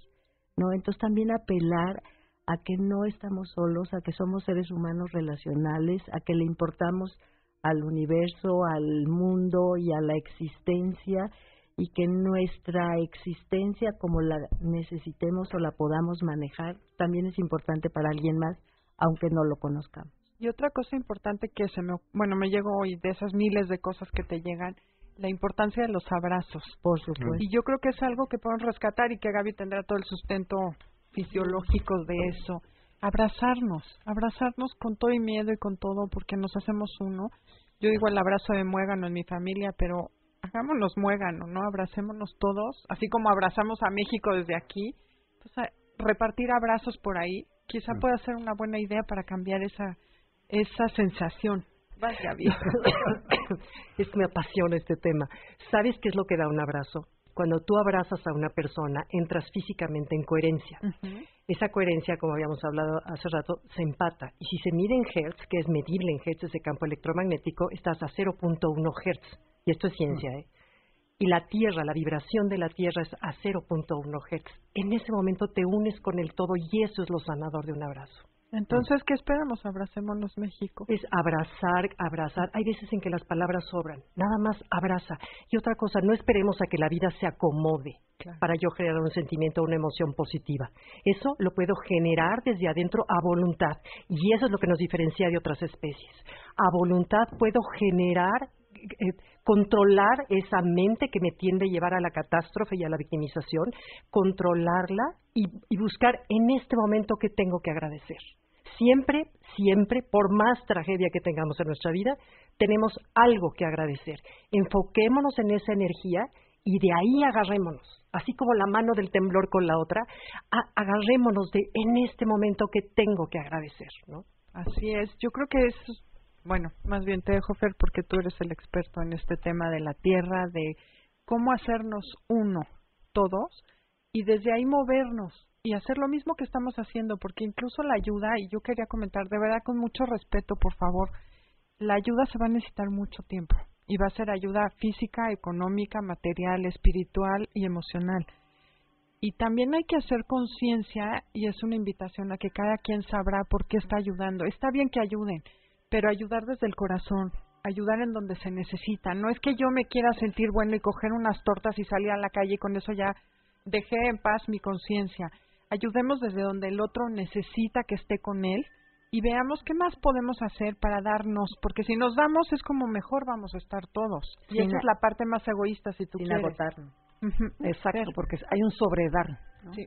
¿No? Entonces también apelar a que no estamos solos, a que somos seres humanos relacionales, a que le importamos al universo, al mundo y a la existencia y que nuestra existencia como la necesitemos o la podamos manejar también es importante para alguien más, aunque no lo conozcamos. Y otra cosa importante que se me, bueno, me llegó hoy de esas miles de cosas que te llegan, la importancia de los abrazos. Por supuesto. Y yo creo que es algo que podemos rescatar y que Gaby tendrá todo el sustento fisiológico de eso. abrazarnos, abrazarnos con todo y miedo y con todo porque nos hacemos uno. Yo digo el abrazo de muégano en mi familia, pero hagámonos muégano, ¿no? Abracémonos todos, así como abrazamos a México desde aquí. Pues repartir abrazos por ahí quizá pueda ser una buena idea para cambiar esa esa sensación. Vaya bien. es, me apasiona este tema. ¿Sabes qué es lo que da un abrazo? Cuando tú abrazas a una persona, entras físicamente en coherencia. Esa coherencia, como habíamos hablado hace rato, se empata. Y si se mide en hertz, que es medible en hertz ese campo electromagnético, estás a 0.1 hertz. Y esto es ciencia, ¿eh? Y la Tierra, la vibración de la Tierra es a 0.1 hertz. En ese momento te unes con el todo y eso es lo sanador de un abrazo. Entonces, ¿qué esperamos? Abracémonos México. Es abrazar, abrazar. Hay veces en que las palabras sobran. Nada más abraza. Y otra cosa, no esperemos a que la vida se acomode para yo generar un sentimiento o una emoción positiva. Eso lo puedo generar desde adentro a voluntad. Y eso es lo que nos diferencia de otras especies. A voluntad puedo generar eh, controlar esa mente que me tiende a llevar a la catástrofe y a la victimización, controlarla y, y buscar en este momento que tengo que agradecer siempre, siempre, por más tragedia que tengamos en nuestra vida, tenemos algo que agradecer. Enfoquémonos en esa energía y de ahí agarrémonos, así como la mano del temblor con la otra, agarrémonos de en este momento que tengo que agradecer, ¿no? Así es, yo creo que es, bueno, más bien te dejo Fer porque tú eres el experto en este tema de la tierra, de cómo hacernos uno todos y desde ahí movernos y hacer lo mismo que estamos haciendo, porque incluso la ayuda, y yo quería comentar de verdad con mucho respeto, por favor, la ayuda se va a necesitar mucho tiempo y va a ser ayuda física, económica, material, espiritual y emocional. Y también hay que hacer conciencia y es una invitación a que cada quien sabrá por qué está ayudando. Está bien que ayuden, pero ayudar desde el corazón, ayudar en donde se necesita. No es que yo me quiera sentir bueno y coger unas tortas y salir a la calle y con eso ya dejé en paz mi conciencia ayudemos desde donde el otro necesita que esté con él y veamos qué más podemos hacer para darnos, porque si nos damos es como mejor vamos a estar todos. Y esa es la parte más egoísta, si tú sin quieres. agotarnos. Exacto, porque hay un sobredar. Sí.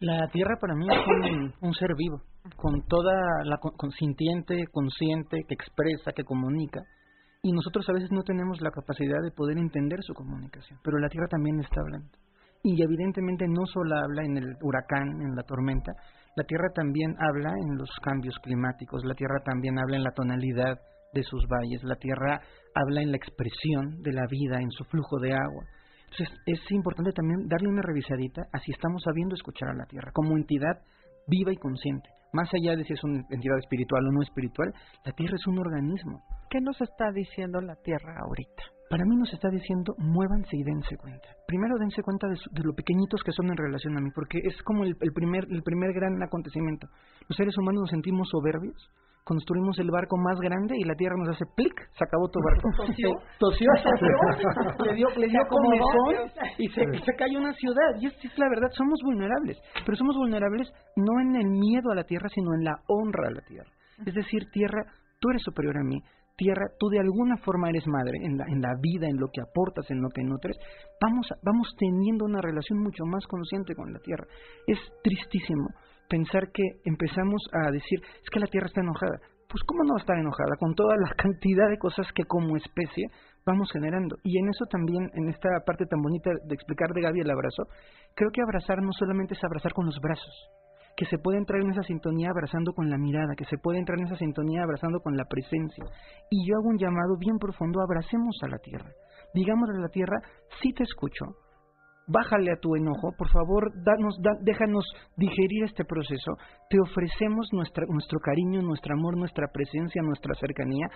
La Tierra para mí es un, ser vivo, con toda la sintiente, consciente, que expresa, que comunica. Y nosotros a veces no tenemos la capacidad de poder entender su comunicación, pero la Tierra también está hablando y evidentemente no solo habla en el huracán, en la tormenta, la Tierra también habla en los cambios climáticos, la Tierra también habla en la tonalidad de sus valles, la Tierra habla en la expresión de la vida, en su flujo de agua. Entonces es importante también darle una revisadita a si estamos sabiendo escuchar a la Tierra como entidad viva y consciente. Más allá de si es una entidad espiritual o no espiritual, la Tierra es un organismo. ¿Qué nos está diciendo la Tierra ahorita? Para mí nos está diciendo, muévanse y dense cuenta. Primero dense cuenta de, lo pequeñitos que son en relación a mí, porque es como el, primer, el primer gran acontecimiento. Los seres humanos nos sentimos soberbios, construimos el barco más grande y la tierra nos hace plic, se acabó tu barco. Tosió, tosió, le dio, le dio comezón y se, se cayó una ciudad. Y es, es la verdad, somos vulnerables, pero somos vulnerables no en el miedo a la tierra, sino en la honra a la tierra. Es decir, tierra, tú eres superior a mí, tierra, tú de alguna forma eres madre en la, en la vida, en lo que aportas, en lo que nutres, vamos, vamos teniendo una relación mucho más consciente con la tierra. Es tristísimo pensar que empezamos a decir, es que la tierra está enojada. Pues cómo no va a estar enojada con toda la cantidad de cosas que como especie vamos generando. Y en eso también, en esta parte tan bonita de explicar de Gaby el abrazo, creo que abrazar no solamente es abrazar con los brazos, que se puede entrar en esa sintonía abrazando con la mirada, que se puede entrar en esa sintonía abrazando con la presencia. Y yo hago un llamado bien profundo, abracemos a la tierra. Digámosle a la tierra, sí te escucho, bájale a tu enojo, por favor, danos, déjanos digerir este proceso. Te ofrecemos nuestra, nuestro cariño, nuestro amor, nuestra presencia, nuestra cercanía.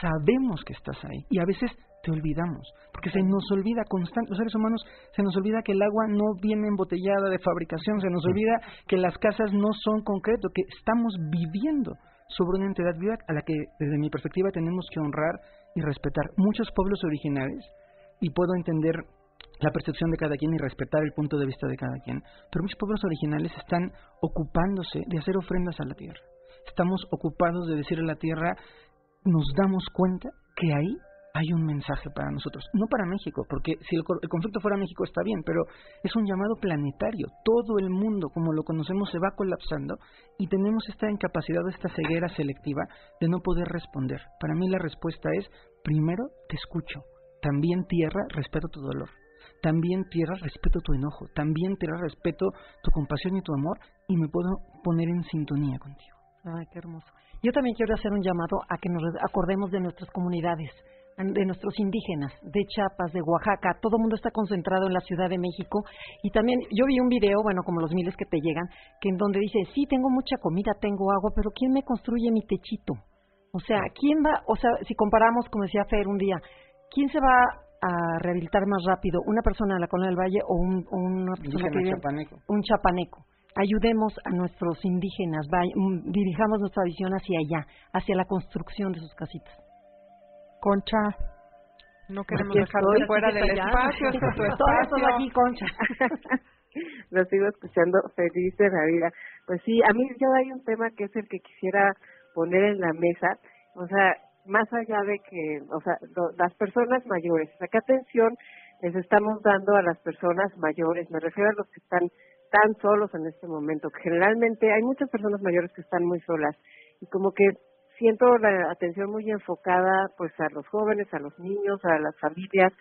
Sabemos que estás ahí y a veces te olvidamos, porque se nos olvida constante, los seres humanos se nos olvida que el agua no viene embotellada de fabricación, se nos olvida que las casas no son concreto, que estamos viviendo sobre una entidad viva a la que desde mi perspectiva tenemos que honrar y respetar. Muchos pueblos originales, y puedo entender la percepción de cada quien y respetar el punto de vista de cada quien. Pero muchos pueblos originales están ocupándose de hacer ofrendas a la tierra. Estamos ocupados de decirle a la tierra, nos damos cuenta que ahí hay un mensaje para nosotros, no para México, porque si el, el, conflicto fuera México está bien, pero es un llamado planetario. Todo el mundo, como lo conocemos, se va colapsando y tenemos esta incapacidad, esta ceguera selectiva de no poder responder. Para mí la respuesta es, primero, te escucho. También tierra, respeto tu dolor. También tierra, respeto tu enojo. También tierra, respeto tu compasión y tu amor y me puedo poner en sintonía contigo. Ay, qué hermoso. Yo también quiero hacer un llamado a que nos acordemos de nuestras comunidades, de nuestros indígenas, de Chiapas, de Oaxaca. Todo el mundo está concentrado en la Ciudad de México. Y también yo vi un video, bueno, como los miles que te llegan, que en donde dice, sí, tengo mucha comida, tengo agua, pero ¿quién me construye mi techito? O sea, ¿quién va, o sea, si comparamos, como decía Fer un día, ¿quién se va a rehabilitar más rápido? ¿Una persona de la Colonia del Valle o un, una persona que vive, chapaneco. un chapaneco? ayudemos a nuestros indígenas, dirijamos nuestra visión hacia allá, hacia la construcción de sus casitas. Concha, no queremos dejarte fuera del espacio, es tu espacio. aquí, Concha. Lo sigo escuchando feliz de la vida. Pues sí, a mí ya hay un tema que es el que quisiera poner en la mesa, o sea, más allá de que, o sea, las personas mayores, o sea, ¿qué atención les estamos dando a las personas mayores? Me refiero a los que están tan solos en este momento. Generalmente hay muchas personas mayores que están muy solas y como que siento la atención muy enfocada pues a los jóvenes, a los niños, a las familias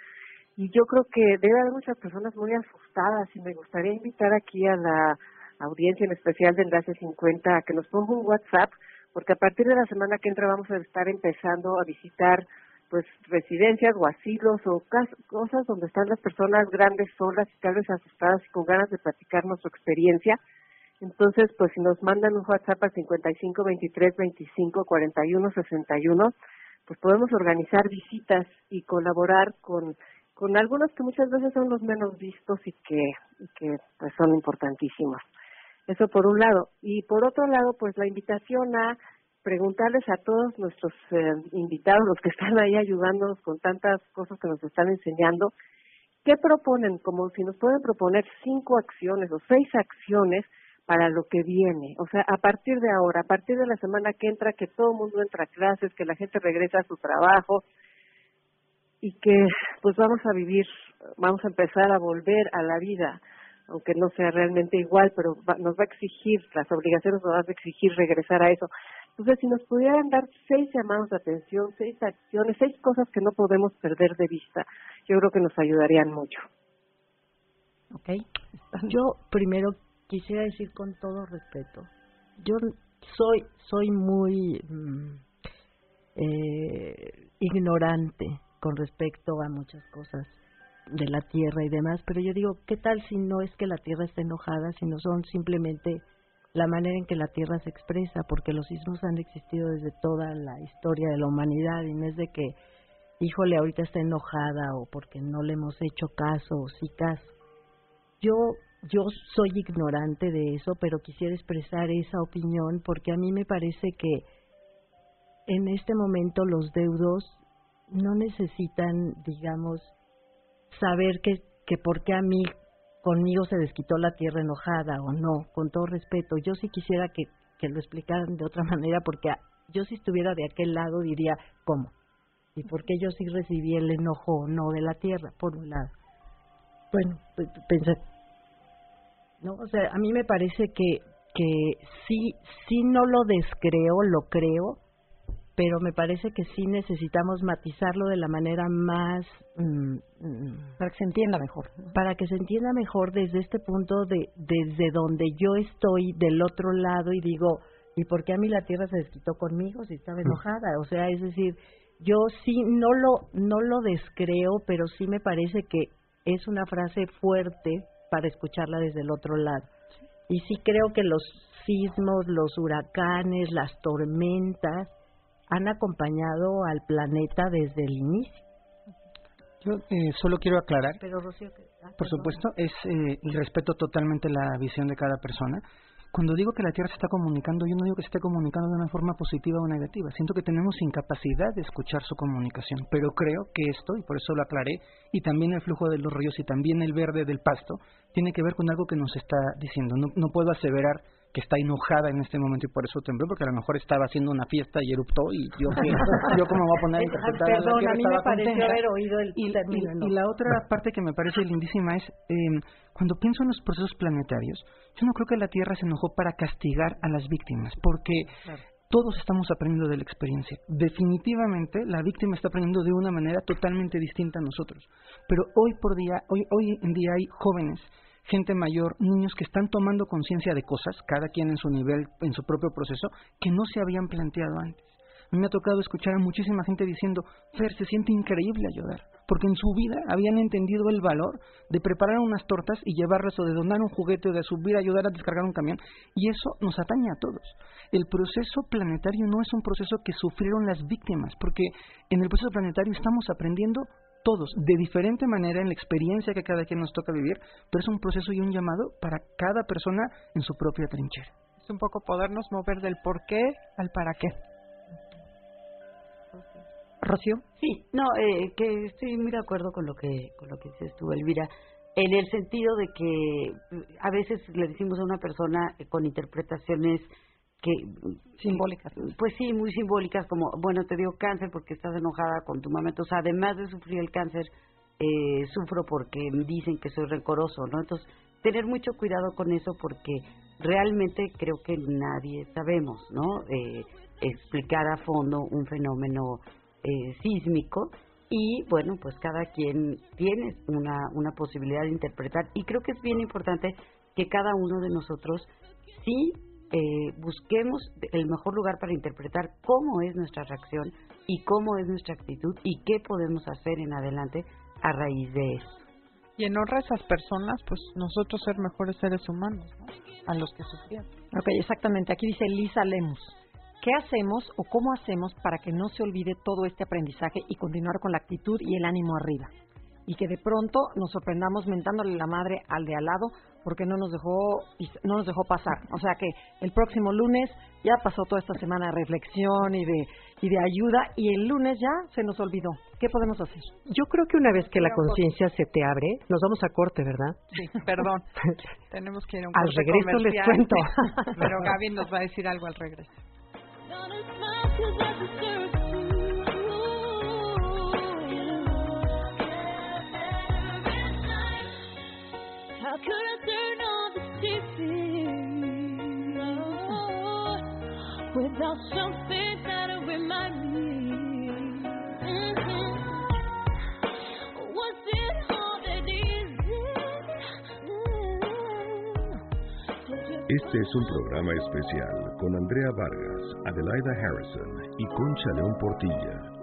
y yo creo que debe haber muchas personas muy asustadas y me gustaría invitar aquí a la audiencia en especial de Enlace 50 a que nos ponga un WhatsApp porque a partir de la semana que entra vamos a estar empezando a visitar pues residencias o asilos o cosas donde están las personas grandes solas y tal vez asustadas y con ganas de platicarnos su experiencia. Entonces, pues si nos mandan un WhatsApp al 55 23 25 41 61, pues podemos organizar visitas y colaborar con con algunos que muchas veces son los menos vistos y que y que pues son importantísimos. Eso por un lado y por otro lado, pues la invitación a preguntarles a todos nuestros eh, invitados, los que están ahí ayudándonos con tantas cosas que nos están enseñando, ¿qué proponen? Como si nos pueden proponer cinco acciones o seis acciones para lo que viene. O sea, a partir de ahora, a partir de la semana que entra, que todo el mundo entra a clases, que la gente regresa a su trabajo y que pues vamos a vivir, vamos a empezar a volver a la vida, aunque no sea realmente igual, pero nos va a exigir, las obligaciones nos van a exigir regresar a eso. Entonces, si nos pudieran dar seis llamados de atención, seis acciones, seis cosas que no podemos perder de vista, yo creo que nos ayudarían mucho. Ok. Yo primero quisiera decir con todo respeto, yo soy soy muy mm, eh, ignorante con respecto a muchas cosas de la tierra y demás, pero yo digo, ¿qué tal si no es que la tierra está enojada, sino son simplemente la manera en que la Tierra se expresa, porque los sismos han existido desde toda la historia de la humanidad y no es de que, híjole, ahorita está enojada o porque no le hemos hecho caso o sí caso. Yo, yo soy ignorante de eso, pero quisiera expresar esa opinión porque a mí me parece que en este momento los deudos no necesitan, digamos, saber que, que por qué a mí conmigo se desquitó la tierra enojada o no, con todo respeto. Yo sí quisiera que, que lo explicaran de otra manera porque yo si estuviera de aquel lado diría, ¿cómo? ¿Y por qué yo sí recibí el enojo o no de la tierra, por un lado? Bueno, pensé, no, o sea, a mí me parece que, que sí, sí no lo descreo, lo creo, pero me parece que sí necesitamos matizarlo de la manera más... Mm, mm, para que se entienda mejor. Para que se entienda mejor desde este punto de desde donde yo estoy del otro lado y digo, ¿y por qué a mí la tierra se desquitó conmigo si estaba enojada? O sea, es decir, yo sí no lo, no lo descreo, pero sí me parece que es una frase fuerte para escucharla desde el otro lado. Y sí creo que los sismos, los huracanes, las tormentas, han acompañado al planeta desde el inicio. Yo eh, solo quiero aclarar, Pero, Rocío, ah, por supuesto, es eh, y respeto totalmente la visión de cada persona. Cuando digo que la Tierra se está comunicando, yo no digo que se esté comunicando de una forma positiva o negativa. Siento que tenemos incapacidad de escuchar su comunicación, pero creo que esto, y por eso lo aclaré, y también el flujo de los ríos y también el verde del pasto, tiene que ver con algo que nos está diciendo. No, no puedo aseverar que está enojada en este momento y por eso tembló, porque a lo mejor estaba haciendo una fiesta y eruptó y yo, yo como me voy a poner a interpretar Perdón, la Tierra a mí me pareció contenta. haber oído el y, término y- y la otra parte que me parece lindísima es, eh, cuando pienso en los procesos planetarios, yo no creo que la Tierra se enojó para castigar a las víctimas, porque todos estamos aprendiendo de la experiencia. Definitivamente la víctima está aprendiendo de una manera totalmente distinta a nosotros. Pero hoy por día, hoy, hoy en día hay jóvenes, gente mayor, niños que están tomando conciencia de cosas, cada quien en su nivel, en su propio proceso, que no se habían planteado antes. A mí me ha tocado escuchar a muchísima gente diciendo, Fer, se siente increíble ayudar, porque en su vida habían entendido el valor de preparar unas tortas y llevarlas o de donar un juguete o de subir a ayudar a descargar un camión, y eso nos atañe a todos. El proceso planetario no es un proceso que sufrieron las víctimas, porque en el proceso planetario estamos aprendiendo todos, de diferente manera en la experiencia que cada quien nos toca vivir, pero es un proceso y un llamado para cada persona en su propia trinchera. Es un poco podernos mover del por qué al para qué. Rocío. Sí, no, eh, que estoy muy de acuerdo con lo que con lo que dices tú, Elvira, en el sentido de que eh, a veces le decimos a una persona eh, con interpretaciones que simbólicas, pues sí, muy simbólicas, como bueno te dio cáncer porque estás enojada con tu mamá, entonces además de sufrir el cáncer eh, sufro porque dicen que soy rencoroso, ¿no? Entonces tener mucho cuidado con eso porque realmente creo que nadie sabemos, ¿no? Eh, explicar a fondo un fenómeno eh, sísmico y bueno pues cada quien tiene una una posibilidad de interpretar y creo que es bien importante que cada uno de nosotros sí eh, busquemos el mejor lugar para interpretar cómo es nuestra reacción y cómo es nuestra actitud y qué podemos hacer en adelante a raíz de eso. Y en honra a esas personas, pues nosotros ser mejores seres humanos, ¿no? A los que sufrieron. Ok, exactamente. Aquí dice Lisa Lemus. ¿Qué hacemos o cómo hacemos para que no se olvide todo este aprendizaje y continuar con la actitud y el ánimo arriba? Y que de pronto nos sorprendamos mentándole la madre al de al lado porque no nos dejó no nos dejó pasar. O sea que el próximo lunes ya pasó toda esta semana de reflexión y de y de ayuda y el lunes ya se nos olvidó. ¿Qué podemos hacer? Yo creo que una vez que la conciencia se te abre, nos vamos a corte, ¿verdad? Sí, perdón. Tenemos que ir a un Al regreso les comercial. cuento. Pero Gaby nos va a decir algo al regreso. Mhm. Easy? Este es un programa especial con Andrea Vargas, Adelaida Harrison y Concha León Portilla.